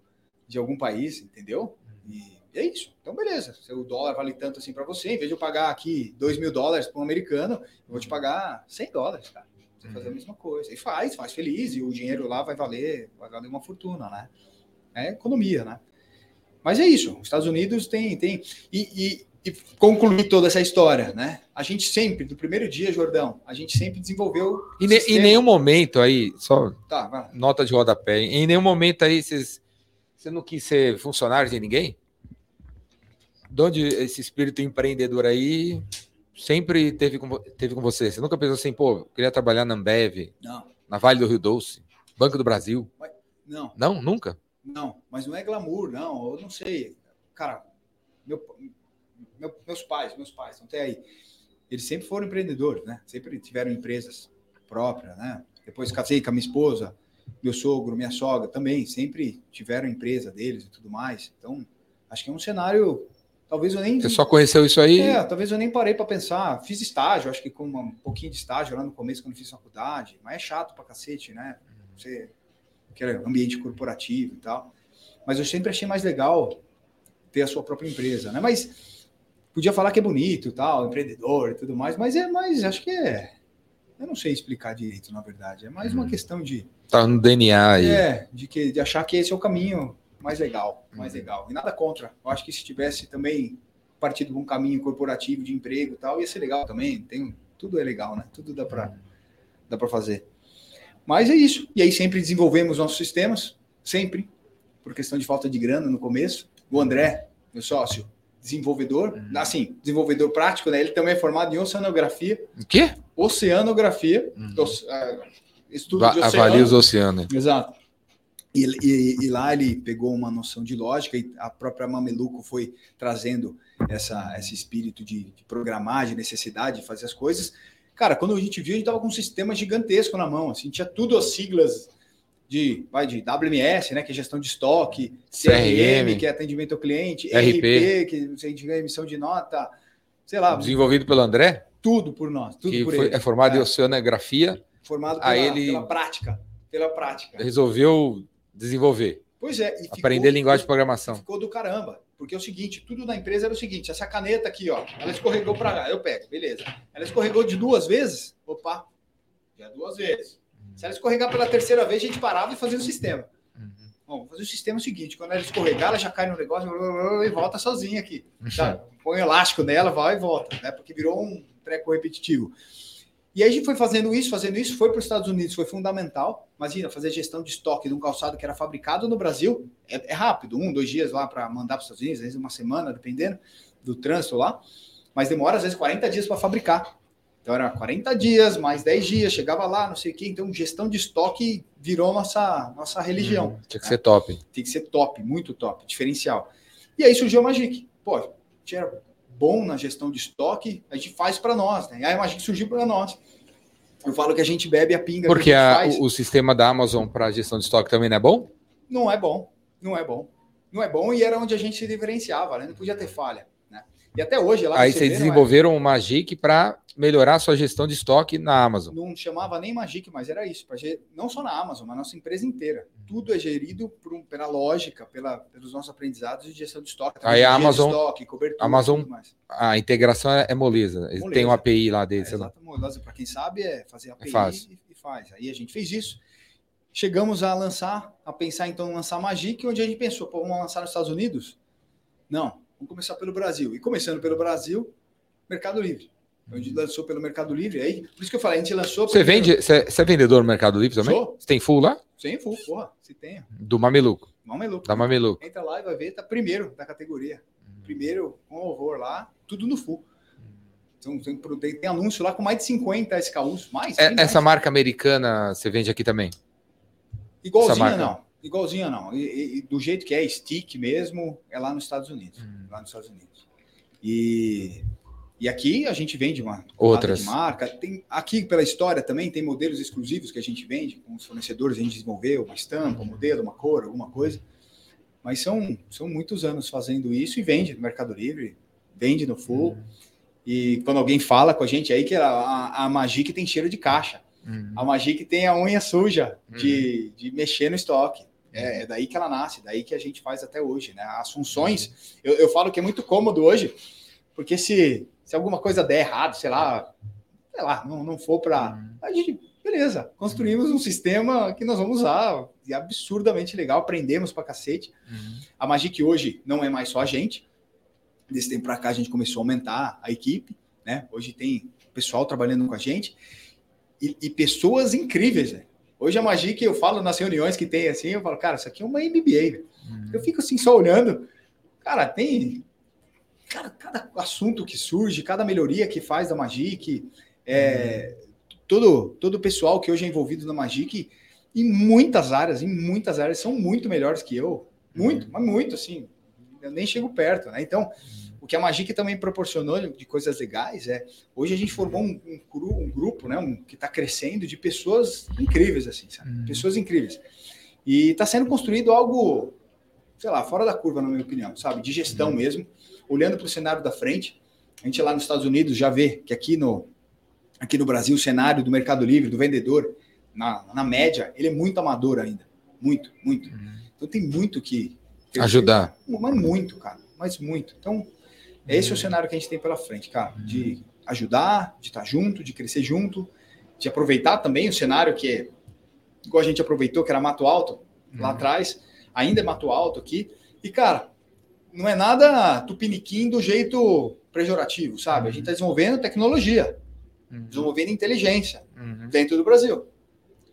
de algum país, entendeu? E é isso. Então, beleza. Se o dólar vale tanto assim para você, em vez de eu pagar aqui 2 mil dólares para um americano, eu vou te pagar 100 dólares, cara. Você fazer a mesma coisa. E faz, faz feliz, e o dinheiro lá vai valer, vai valer uma fortuna, né? É economia, né? Mas é isso. Os Estados Unidos tem. tem e, e, e concluir toda essa história, né? A gente sempre, do primeiro dia, Jordão, a gente sempre desenvolveu. E ne- em nenhum momento aí, só Tá, nota de rodapé, em nenhum momento aí vocês, você não quis ser funcionário de ninguém? De onde esse espírito empreendedor aí sempre teve com, teve com você? Você nunca pensou assim, pô, queria trabalhar na Ambev, Não, na Vale do Rio Doce, Banco do Brasil? não, Não, nunca? não. Mas não é glamour, não. Eu não sei. Cara, meu, meu- meus pais, meus pais, estão até aí. Eles sempre foram empreendedores, né? Sempre tiveram empresas próprias, né? Depois casei com a minha esposa, meu sogro, minha sogra também, sempre tiveram empresa deles e tudo mais. Então, acho que é um cenário. Talvez eu nem. Você só conheceu isso aí? É, talvez eu nem parei para pensar. Fiz estágio, acho que com um pouquinho de estágio lá no começo, quando fiz faculdade, mas é chato pra cacete, né? Você aquele ambiente corporativo e tal. Mas eu sempre achei mais legal ter a sua própria empresa, né? Mas podia falar que é bonito tal, empreendedor e tudo mais, mas é mais, acho que é. Eu não sei explicar direito, na verdade. É mais uma Uhum. questão de, Tá no DNA aí. é, de, que, de achar que esse é o caminho mais legal, mais Uhum. legal. E nada contra. Eu acho que se tivesse também partido por um caminho corporativo de emprego e tal, ia ser legal também. Tem, tudo é legal, né? Tudo dá para dá para fazer. Mas é isso. E aí sempre desenvolvemos nossos sistemas, sempre, por questão de falta de grana no começo. O André, meu sócio, desenvolvedor, Uhum. assim, desenvolvedor prático, né? Ele também é formado em oceanografia, O quê? oceanografia, Uhum. oce- ah, estudo Va- de oceano. Avalia os oceanos. Exato. E, e- e lá ele pegou uma noção de lógica e a própria Mameluco foi trazendo essa, esse espírito de, de programar, de necessidade de fazer as coisas. Cara, quando a gente viu, a gente estava com um sistema gigantesco na mão. Assim, tinha tudo as siglas de, vai de WMS, né, que é gestão de estoque, CRM, CRM, que é atendimento ao cliente, RP, RP, que indica emissão de nota, sei lá, Desenvolvido pelo André, tudo por nós, tudo que por foi- ele. é formado em É, oceanografia, formado pela, ele- pela prática, pela prática. resolveu desenvolver, Pois é, e ficou- aprender linguagem de programação. ficou do caramba. Porque é o seguinte, tudo na empresa era o seguinte, essa caneta aqui, ó, ela escorregou para cá, eu pego, beleza. Ela escorregou de duas vezes, opa, já duas vezes. Se ela escorregar pela terceira vez, a gente parava e fazia o sistema. Bom, vamos fazer o sistema seguinte, quando ela escorregar, ela já cai no negócio e volta sozinha aqui. Tá? Põe o elástico nela, vai e volta, né? Porque virou um treco repetitivo. E aí a gente foi fazendo isso, fazendo isso, foi para os Estados Unidos, foi fundamental. Imagina, fazer gestão de estoque de um calçado que era fabricado no Brasil, é, é rápido, um, dois dias lá para mandar para os Estados Unidos, às vezes uma semana, dependendo do trânsito lá, mas demora às vezes 40 dias para fabricar. Então era 40 dias, mais 10 dias, chegava lá, não sei o quê. Então gestão de estoque virou nossa, nossa religião. Hum, Tinha que ser top. Tem que ser top, muito top, diferencial. E aí surgiu a Magic. Pô, a gente era bom na gestão de estoque, a gente faz para nós, né? Aí a Magic surgiu para nós. Eu falo que a gente bebe a pinga Porque que a o, sistema da Amazon para gestão de estoque também não é bom? Não é bom, não é bom. Não é bom e era onde a gente se diferenciava, né? Não podia ter falha, né? E até hoje lá Aí você vocês vê, não é- desenvolveram o Magic para melhorar a sua gestão de estoque na Amazon. não chamava nem Magic, mas era isso. pra ge- Não só na Amazon, mas na nossa empresa inteira. Tudo é gerido um- pela lógica, pela, pelos nossos aprendizados de gestão de estoque. Aí a Amazon- estoque, cobertura, Amazon-. A integração é é moleza. Moleza. têm um API lá É, deles. sei lá. exato, para quem sabe é fazer API fácil. e, e faz. Aí a gente fez isso. Chegamos a lançar, a pensar então em lançar Magic, onde a gente pensou, pô, vamos lançar nos Estados Unidos? Não, vamos começar pelo Brasil. E começando pelo Brasil, Mercado Livre. Onde lançou pelo Mercado Livre, aí, por isso que eu falei, a gente lançou. Você vende, você você é vendedor no Mercado Livre também? Sou. Você tem full lá? Sem full, porra, se tem. Do Mameluco. Louco. Da Mameluco. Entra lá e vai ver, tá primeiro da categoria. Primeiro com louvor lá, tudo no full. Então, tem, tem, tem anúncio lá com mais de 50 SKUs, mais. É- tem mais. essa marca americana você vende aqui também? Igualzinha não. Igualzinha não. E, e- do jeito que é, stick mesmo, é lá nos Estados Unidos. Hum. Lá nos Estados Unidos. E, e aqui a gente vende uma Outras. marca. Tem, aqui pela história também tem modelos exclusivos que a gente vende com os fornecedores, a gente desenvolveu uma estampa, um modelo, uma cor, alguma coisa. Mas são, são muitos anos fazendo isso e vende no Mercado Livre, vende no Full. Hum. E quando alguém fala com a gente aí que a, a, a Magic tem cheiro de caixa. Hum. A Magic tem a unha suja de, de mexer no estoque. É, é daí que ela nasce, daí que a gente faz até hoje, né? As funções, eu, eu falo que é muito cômodo hoje, porque se, se alguma coisa der errado, sei lá, sei lá, não, não for para. A gente, beleza, construímos um sistema que nós vamos usar, e é absurdamente legal, aprendemos pra cacete. Hum. A Magic hoje não é mais só a gente. Desse tempo para cá a gente começou a aumentar a equipe, né? Hoje tem pessoal trabalhando com a gente e, e pessoas incríveis, né? Hoje a Magic, eu falo nas reuniões que tem assim, eu falo, cara, isso aqui é uma MBA. velho. Hum. Eu fico assim só olhando. Cara, tem cara, cada assunto que surge, cada melhoria que faz da Magic, é, todo todo o pessoal que hoje é envolvido na Magic em muitas áreas, em muitas áreas são muito melhores que eu, muito, mas muito assim. Eu nem chego perto, né? Então, o que a Magic também proporcionou de coisas legais é hoje a gente formou um, um, um grupo, né, um, que está crescendo de pessoas incríveis assim, sabe? Uhum. Pessoas incríveis. E está sendo construído algo, sei lá, fora da curva na minha opinião, sabe? De gestão mesmo, olhando para o cenário da frente. A gente lá nos Estados Unidos já vê que aqui no aqui no Brasil o cenário do Mercado Livre, do vendedor, na, na média, ele é muito amador ainda, muito, muito. Então tem muito que Ajudar. mas muito, cara, mas muito. Então, esse é o cenário que a gente tem pela frente, cara, de ajudar, de estar junto, de crescer junto, de aproveitar também o cenário que igual a gente aproveitou, que era Mato Alto lá atrás, ainda é Mato Alto aqui. E, cara, não é nada tupiniquim do jeito pejorativo, sabe? A gente está desenvolvendo tecnologia, desenvolvendo inteligência Uhum. dentro do Brasil,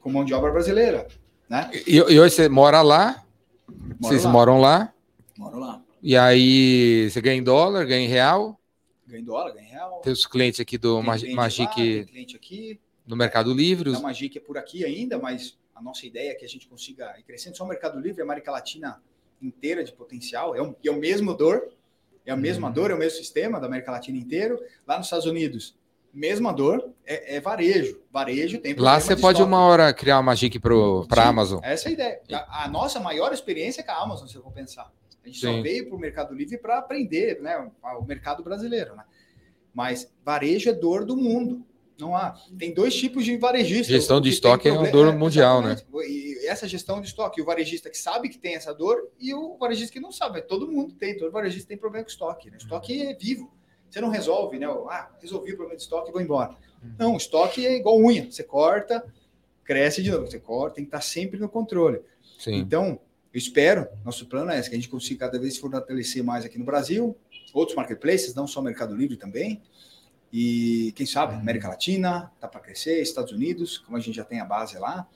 com mão de obra brasileira, né? E, e hoje você mora lá, Moro vocês lá. moram lá, Moro lá. E aí você ganha em dólar, ganha em real. Ganho dólar, ganho real. Tem os clientes aqui do Tem Magic lá, tem cliente aqui, no Mercado Livre. A Magic é por aqui ainda, mas a nossa ideia é que a gente consiga ir crescendo. Só o Mercado Livre, a América Latina inteira de potencial. É, um, é o mesmo dor, é a mesma Uhum. dor, é o mesmo sistema da América Latina inteiro. Lá nos Estados Unidos, mesma dor, é, é varejo. Varejo tem Lá você de pode estoque. uma hora criar uma Magic para Sim, Amazon. Essa é a ideia. A, a nossa maior experiência é com a Amazon, se eu for pensar. A gente só Sim. veio para o Mercado Livre para aprender né, o mercado brasileiro. Né? Mas varejo é dor do mundo. Não há. Tem dois tipos de varejista. Gestão de que estoque é uma dor mundial, né? E essa gestão de estoque, o varejista que sabe que tem essa dor e o varejista que não sabe. Todo mundo tem, todo varejista tem problema com estoque. Né? Estoque é vivo. Você não resolve, né? Ah, resolvi o problema de estoque e vou embora. Não, estoque é igual unha. Você corta, cresce de novo. Você corta, tem que estar sempre no controle. Sim. Então, eu espero, nosso plano é esse, que a gente consiga cada vez fortalecer mais aqui no Brasil, outros marketplaces, não só Mercado Livre também. E quem sabe, América Latina, tá para crescer, Estados Unidos, como a gente já tem a base lá,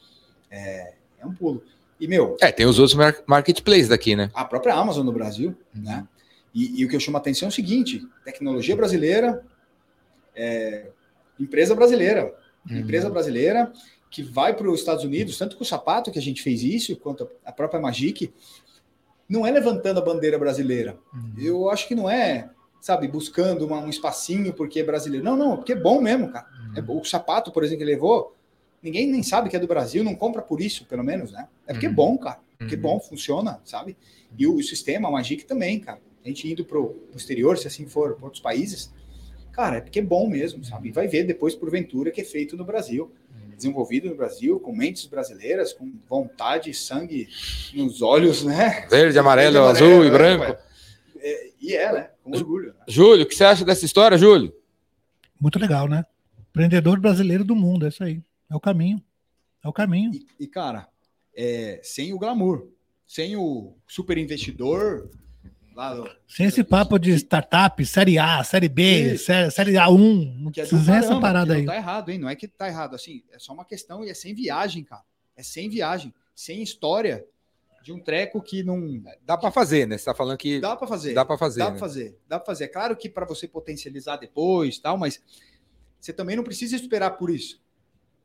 é, é um pulo. E, meu, É, tem os outros mar- marketplaces daqui, né? a própria Amazon no Brasil, né? E, e o que eu chamo a atenção é o seguinte: tecnologia brasileira, é, empresa brasileira, empresa brasileira que vai para os Estados Unidos, tanto com o sapato que a gente fez isso, quanto a própria Magic, não é levantando a bandeira brasileira. Eu acho que não é, sabe, buscando uma- um espacinho porque é brasileiro. Não, não, porque é bom mesmo, cara. É bom. o sapato, por exemplo, que levou, ninguém nem sabe que é do Brasil, não compra por isso, pelo menos, né? É porque é Uhum. bom, cara. Porque é Uhum. bom, funciona, sabe? E o, o sistema, a Magic também, cara. A gente indo pro, pro exterior, se assim for, para outros países, cara, é porque é bom mesmo, sabe? E vai ver depois, porventura, que é feito no Brasil. Desenvolvido no Brasil, com mentes brasileiras, com vontade, sangue nos olhos, né? Verde, amarelo, Verde, azul amarelo, e né, branco. É, e é, né? Com orgulho. Né? Júlio, o que você acha dessa história, Júlio? Muito legal, né? Empreendedor brasileiro do mundo, é isso aí. É o caminho. É o caminho. E, e, cara, é, sem o glamour, sem o super investidor lá do, Sem esse papo de startup, série A, série B, Isso. série, série A1. Não que é precisa essa caramba, parada que aí. Não tá errado, hein? Não é que tá errado, assim, é só uma questão e é sem viagem, cara. É sem viagem, sem história de um treco que não Dá para fazer, né? Você tá falando que dá para fazer. dá para fazer. dá né? para fazer, dá para fazer. É claro que para você potencializar depois, tal, mas você também não precisa esperar por isso.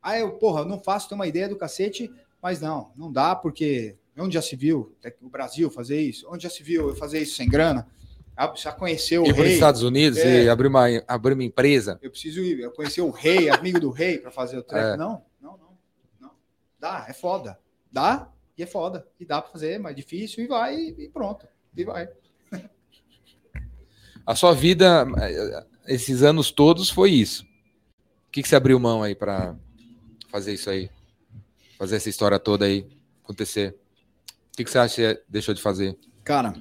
Ah, eu, porra, eu não faço, tenho uma ideia do cacete, mas não, não dá porque onde já se viu o Brasil fazer isso? Onde já se viu eu fazer isso sem grana? Ah, já conheceu o Ir para os rei? Estados Unidos É. e abrir uma, abrir uma empresa. Eu preciso ir, eu conhecer o rei, amigo do rei para fazer o treco. É. Não, não, não, não. Dá, é foda. Dá e é foda. E dá para fazer, mas é difícil e vai e pronto. E vai. A sua vida, esses anos todos, foi isso. O que, que você abriu mão aí para fazer isso aí? Fazer essa história toda aí acontecer? O que, que você acha que deixou de fazer? Cara,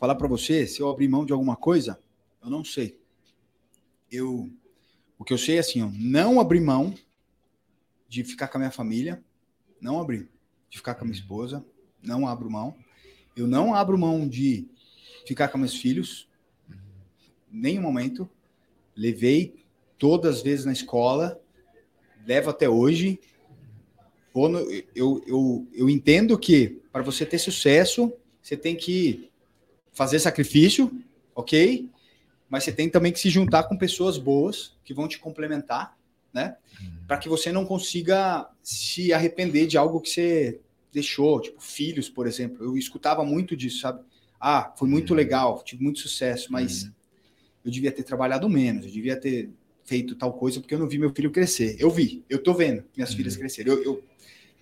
falar para você, se eu abrir mão de alguma coisa, eu não sei. Eu, o que eu sei é assim, ó, não abrir mão de ficar com a minha família, não abrir, de ficar com a minha esposa, não abro mão. Eu não abro mão de ficar com meus filhos, nenhum momento. Levei todas as vezes na escola, levo até hoje. Vou no- eu, eu, eu entendo que para você ter sucesso, você tem que fazer sacrifício, ok? Mas você tem também que se juntar com pessoas boas que vão te complementar, né? Para que você não consiga se arrepender de algo que você deixou, tipo filhos, por exemplo. Eu escutava muito disso, sabe? Ah, foi muito legal, tive muito sucesso, mas eu devia ter trabalhado menos, eu devia ter feito tal coisa porque eu não vi meu filho crescer. Eu vi, eu tô vendo minhas filhas crescerem. Eu, eu-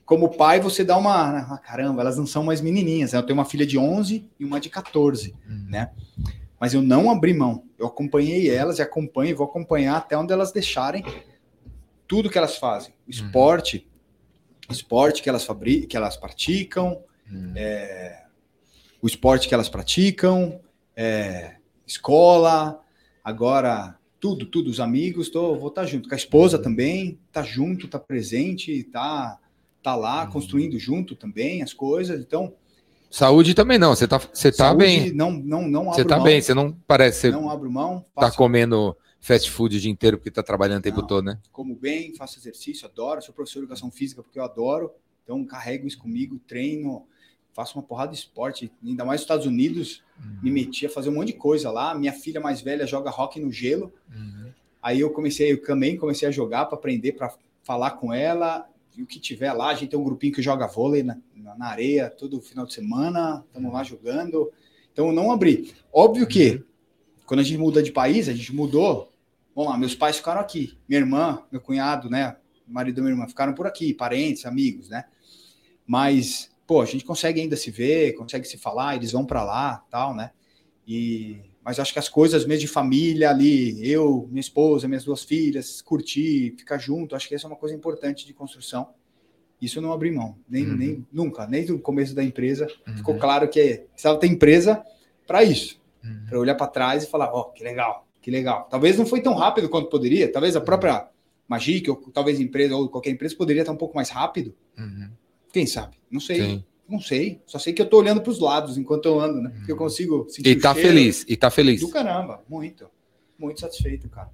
como pai, você dá uma, ah, caramba, elas não são mais menininhas. né? Eu tenho uma filha de 11 e uma de 14, né? Mas eu não abri mão. Eu acompanhei elas e acompanho e vou acompanhar até onde elas deixarem tudo que elas fazem. O esporte, o esporte que elas fabricam, que elas praticam, é, o esporte que elas praticam, é, escola, agora tudo, tudo, os amigos, tô, vou estar junto. Com a esposa também, tá junto, tá presente, tá, tá lá construindo junto também as coisas. Então, Saúde também não, você tá, você tá saúde, bem. Não, não, não Você tá mão, bem, você não parece não abro mão. tá comendo fast food o dia inteiro porque tá trabalhando o tempo Não. todo, né? como bem, faço exercício, adoro, sou professor de educação física porque eu adoro, então carrego isso comigo, treino, faço uma porrada de esporte, ainda mais nos Estados Unidos, me meti a fazer um monte de coisa lá, minha filha mais velha joga rock no gelo, aí eu comecei, eu também comecei a jogar para aprender, para falar com ela, e o que tiver lá, a gente tem um grupinho que joga vôlei na, na areia todo final de semana, estamos lá jogando, então não abri. Óbvio que, quando a gente muda de país, a gente mudou vamos lá, meus pais ficaram aqui, minha irmã, meu cunhado, né, marido da minha irmã, ficaram por aqui, parentes, amigos, né? Mas, pô, a gente consegue ainda se ver, consegue se falar, eles vão para lá, tal, né? E mas acho que as coisas mesmo de família ali, eu, minha esposa, minhas duas filhas, curtir, ficar junto, acho que essa é uma coisa importante de construção. Isso eu não abri mão, nem, uhum. nem nunca, nem do começo da empresa. Uhum. Ficou claro que precisava ter empresa para isso, uhum. para olhar para trás e falar, ó, oh, que legal, que legal. Talvez não foi tão rápido quanto poderia, talvez a uhum. própria Magic, ou talvez empresa, ou qualquer empresa, poderia estar um pouco mais rápido. Uhum. Quem sabe? Não sei. Sim. Não sei. Só sei que eu tô olhando para os lados enquanto eu ando, né? Eu consigo sentir. E tá feliz. E tá feliz. Do caramba. Muito. Muito satisfeito, cara.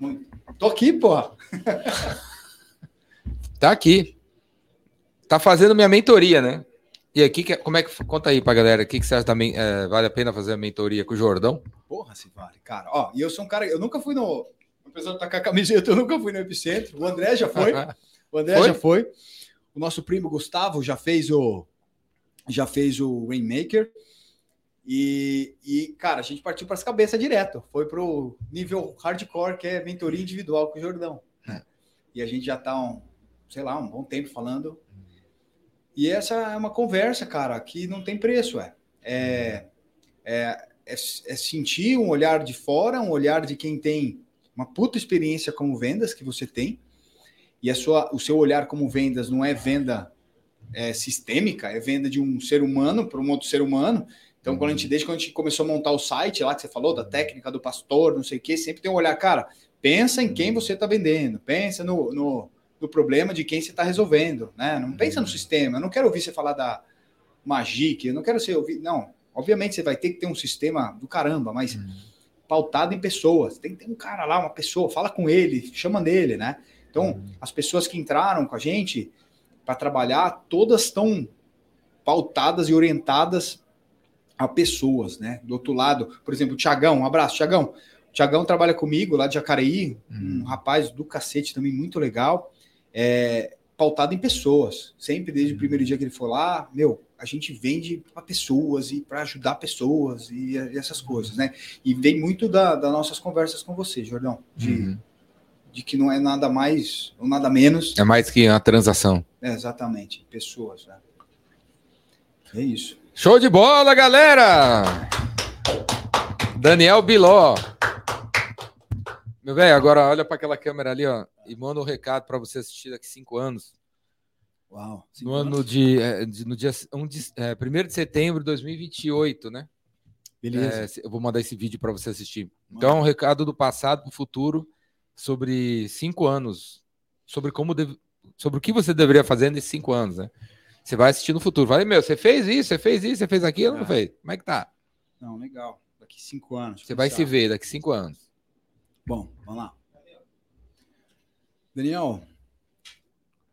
Muito. Tô aqui, porra. tá aqui. Tá fazendo minha mentoria, né? E aqui, como é que conta aí pra galera? O que, que você acha também? É, vale a pena fazer a mentoria com o Jordão? Porra, se vale, cara. Ó, e eu sou um cara, eu nunca fui no. Apesar de tacar a camiseta, eu nunca fui no Epicentro. O André já foi. O André foi? já foi. O nosso primo Gustavo já fez o já fez o Rainmaker. E, e, cara, a gente partiu para as cabeças direto. Foi para o nível hardcore, que é mentoria individual com o Jordão. É. E a gente já está, um, sei lá, um bom tempo falando. E essa é uma conversa, cara, que não tem preço. É, é, é, é, é sentir um olhar de fora, um olhar de quem tem uma puta experiência como vendas que você tem. E a sua, o seu olhar como vendas não é venda é, sistêmica, é venda de um ser humano para um outro ser humano. Então, quando a gente, uhum. desde quando a gente começou a montar o site lá que você falou, da técnica do pastor, não sei o que, sempre tem um olhar, cara, pensa em quem você está vendendo, pensa no, no, no, problema de quem você está resolvendo, né? Não pensa no uhum. sistema. Eu não quero ouvir você falar da Magic, eu não quero ser ouvir. Não, obviamente você vai ter que ter um sistema do caramba, mas uhum. pautado em pessoas. Tem que ter um cara lá, uma pessoa, fala com ele, chama nele, né? Então, as pessoas que entraram com a gente, para trabalhar, todas estão pautadas e orientadas a pessoas, né? Do outro lado, por exemplo, o Tiagão, um abraço, Tiagão. O Tiagão trabalha comigo lá de Jacareí, um uhum. rapaz do cacete também, muito legal, é, pautado em pessoas. Sempre desde o uhum. primeiro dia que ele foi lá, meu, a gente vende para pessoas e para ajudar pessoas e, e, essas coisas, né? E vem muito da, das nossas conversas com você, Jordão, de uhum de que não é nada mais ou nada menos. É mais que uma transação. É, exatamente, pessoas. Né? É isso. Show de bola, galera! Daniel Biló. Meu velho, agora olha para aquela câmera ali, ó, e manda um recado para você assistir daqui cinco anos. Uau! No ano de, é, de, no dia 1 de, é, 1 de setembro de 2028, né? Beleza. É, eu vou mandar esse vídeo para você assistir. Então, um recado do passado para o futuro sobre cinco anos, sobre como deve, sobre o que você deveria fazer nesses cinco anos, né? Você vai assistir no futuro. Vai, meu, você fez isso, você fez isso, você fez aquilo, não fez? Como é que tá? Não, legal. Daqui cinco anos. Você vai se ver daqui cinco anos. Bom, vamos lá. Daniel,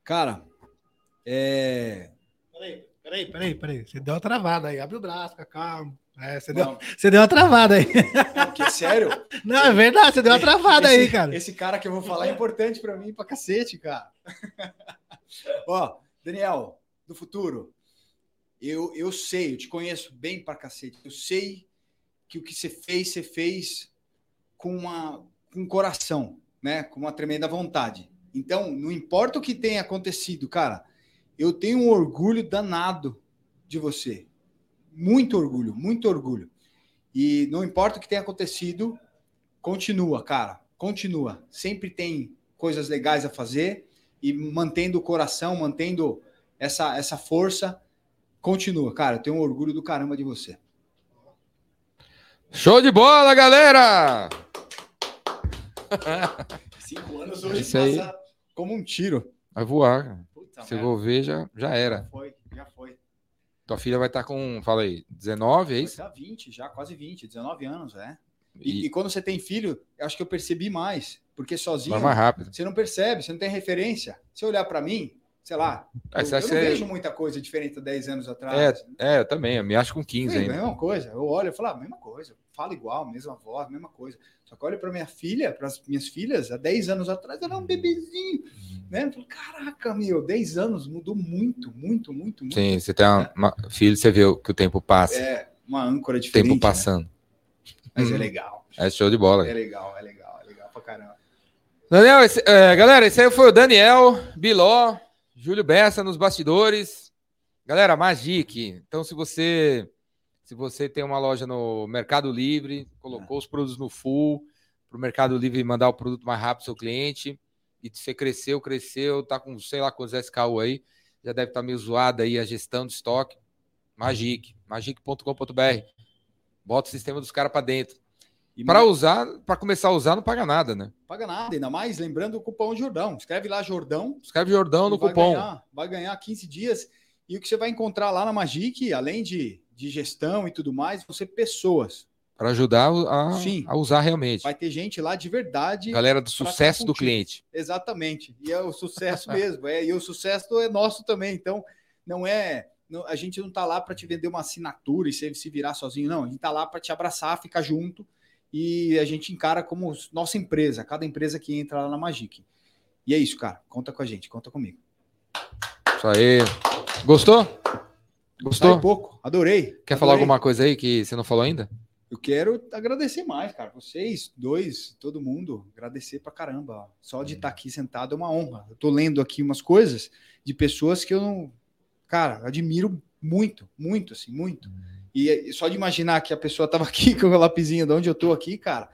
cara, é. Peraí, peraí, peraí, peraí. Você deu uma travada aí. Abre o braço, calma. É, você, deu, você deu uma travada aí. que é sério? Não, é verdade, você deu uma travada esse, aí, cara. Esse cara que eu vou falar é importante para mim pra cacete, cara. Ó, Daniel, do futuro, eu, eu sei, eu te conheço bem pra cacete. Eu sei que o que você fez, você fez com, uma, com um coração, né? Com uma tremenda vontade. Então, não importa o que tenha acontecido, cara, eu tenho um orgulho danado de você muito orgulho, muito orgulho. E não importa o que tenha acontecido, continua, cara, continua. Sempre tem coisas legais a fazer e mantendo o coração, mantendo essa, essa força, continua. Cara, eu tenho um orgulho do caramba de você. Show de bola, galera! Cinco anos hoje Isso aí. como um tiro. Vai voar. Puta Se eu vou ver, já, já era. Já foi, já foi. Tua filha vai estar tá com, fala aí, 19, é isso? Vai 20, já quase 20, 19 anos, é. E, e, e, quando você tem filho, acho que eu percebi mais, porque sozinho vai mais rápido. você não percebe, você não tem referência. Se eu olhar para mim, sei lá, é, eu, eu não vejo muita coisa diferente há 10 anos atrás. É, é eu também, eu me acho com 15 é, ainda. Mesma coisa, eu olho e falo, ah, mesma coisa, falo igual, mesma voz, mesma coisa. Só que olho para minha filha, para as minhas filhas, há 10 anos atrás, era um bebezinho. Né? Eu falo, caraca, meu, 10 anos mudou muito, muito, muito, muito. Sim, você tem uma, é. uma filha, você vê que o tempo passa. É, uma âncora diferente. Tempo né? passando. Né? Mas é legal. É show de bola. É legal, é legal, é legal pra caramba. Daniel, esse, é, galera, esse aí foi o Daniel Biló, Júlio Bessa nos bastidores. Galera, Magic. Então, se você se você tem uma loja no Mercado Livre, colocou é. os produtos no full, para o Mercado Livre mandar o produto mais rápido ao seu cliente, e você cresceu, cresceu, tá com sei lá quantos SKU aí, já deve estar tá meio zoado aí a gestão de estoque. Magic, magic.com.br. Bota o sistema dos caras para dentro. Para usar, para começar a usar, não paga nada, né? Paga nada, ainda mais lembrando o cupom Jordão. Escreve lá Jordão. Escreve Jordão no vai cupom. Ganhar, vai ganhar 15 dias. E o que você vai encontrar lá na Magic, além de, de gestão e tudo mais, vão ser pessoas. Para ajudar a, a, usar realmente. Vai ter gente lá de verdade. Galera do sucesso do cliente. Exatamente. E é o sucesso mesmo. É, e o sucesso é nosso também. Então, não é. Não, a gente não está lá para te vender uma assinatura e você se virar sozinho, não. A gente está lá para te abraçar, ficar junto e a gente encara como nossa empresa, cada empresa que entra lá na Magic. E é isso, cara. Conta com a gente, conta comigo. Isso aí. Gostou? Gostou? Sai pouco, adorei. Quer adorei. falar alguma coisa aí que você não falou ainda? Eu quero agradecer mais, cara. Vocês dois, todo mundo, agradecer pra caramba. Só de estar aqui sentado é uma honra. Eu tô lendo aqui umas coisas de pessoas que eu não. Cara, admiro muito, muito, assim, muito. E só de imaginar que a pessoa tava aqui com o lapisinho de onde eu tô aqui, cara,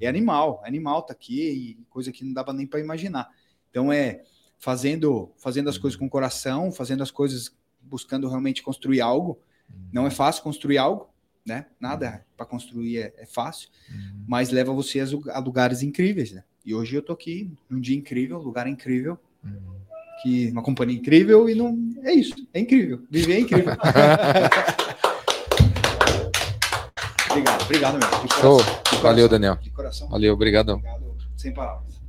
é animal. É animal tá aqui e coisa que não dava nem para imaginar. Então é fazendo, fazendo as coisas com o coração, fazendo as coisas buscando realmente construir algo. Não é fácil construir algo, né? Nada para construir é, é fácil, mas leva você a lugares incríveis, né? E hoje eu tô aqui num dia incrível, lugar incrível, que uma companhia incrível e não é isso, é incrível. Viver é incrível. obrigado, obrigado mesmo. Show. Valeu, Daniel. De coração. Valeu, obrigadão. Obrigado, sem palavras.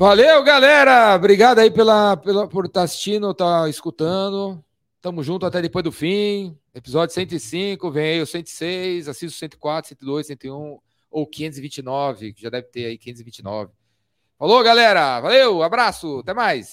Valeu, galera. Obrigado aí pela, pela, por estar tá assistindo, estar tá escutando. Tamo junto até depois do fim. Episódio 105, vem aí o 106, assista o 104, 102, 101 ou 529, que já deve ter aí 529. Falou, galera. Valeu, abraço, até mais.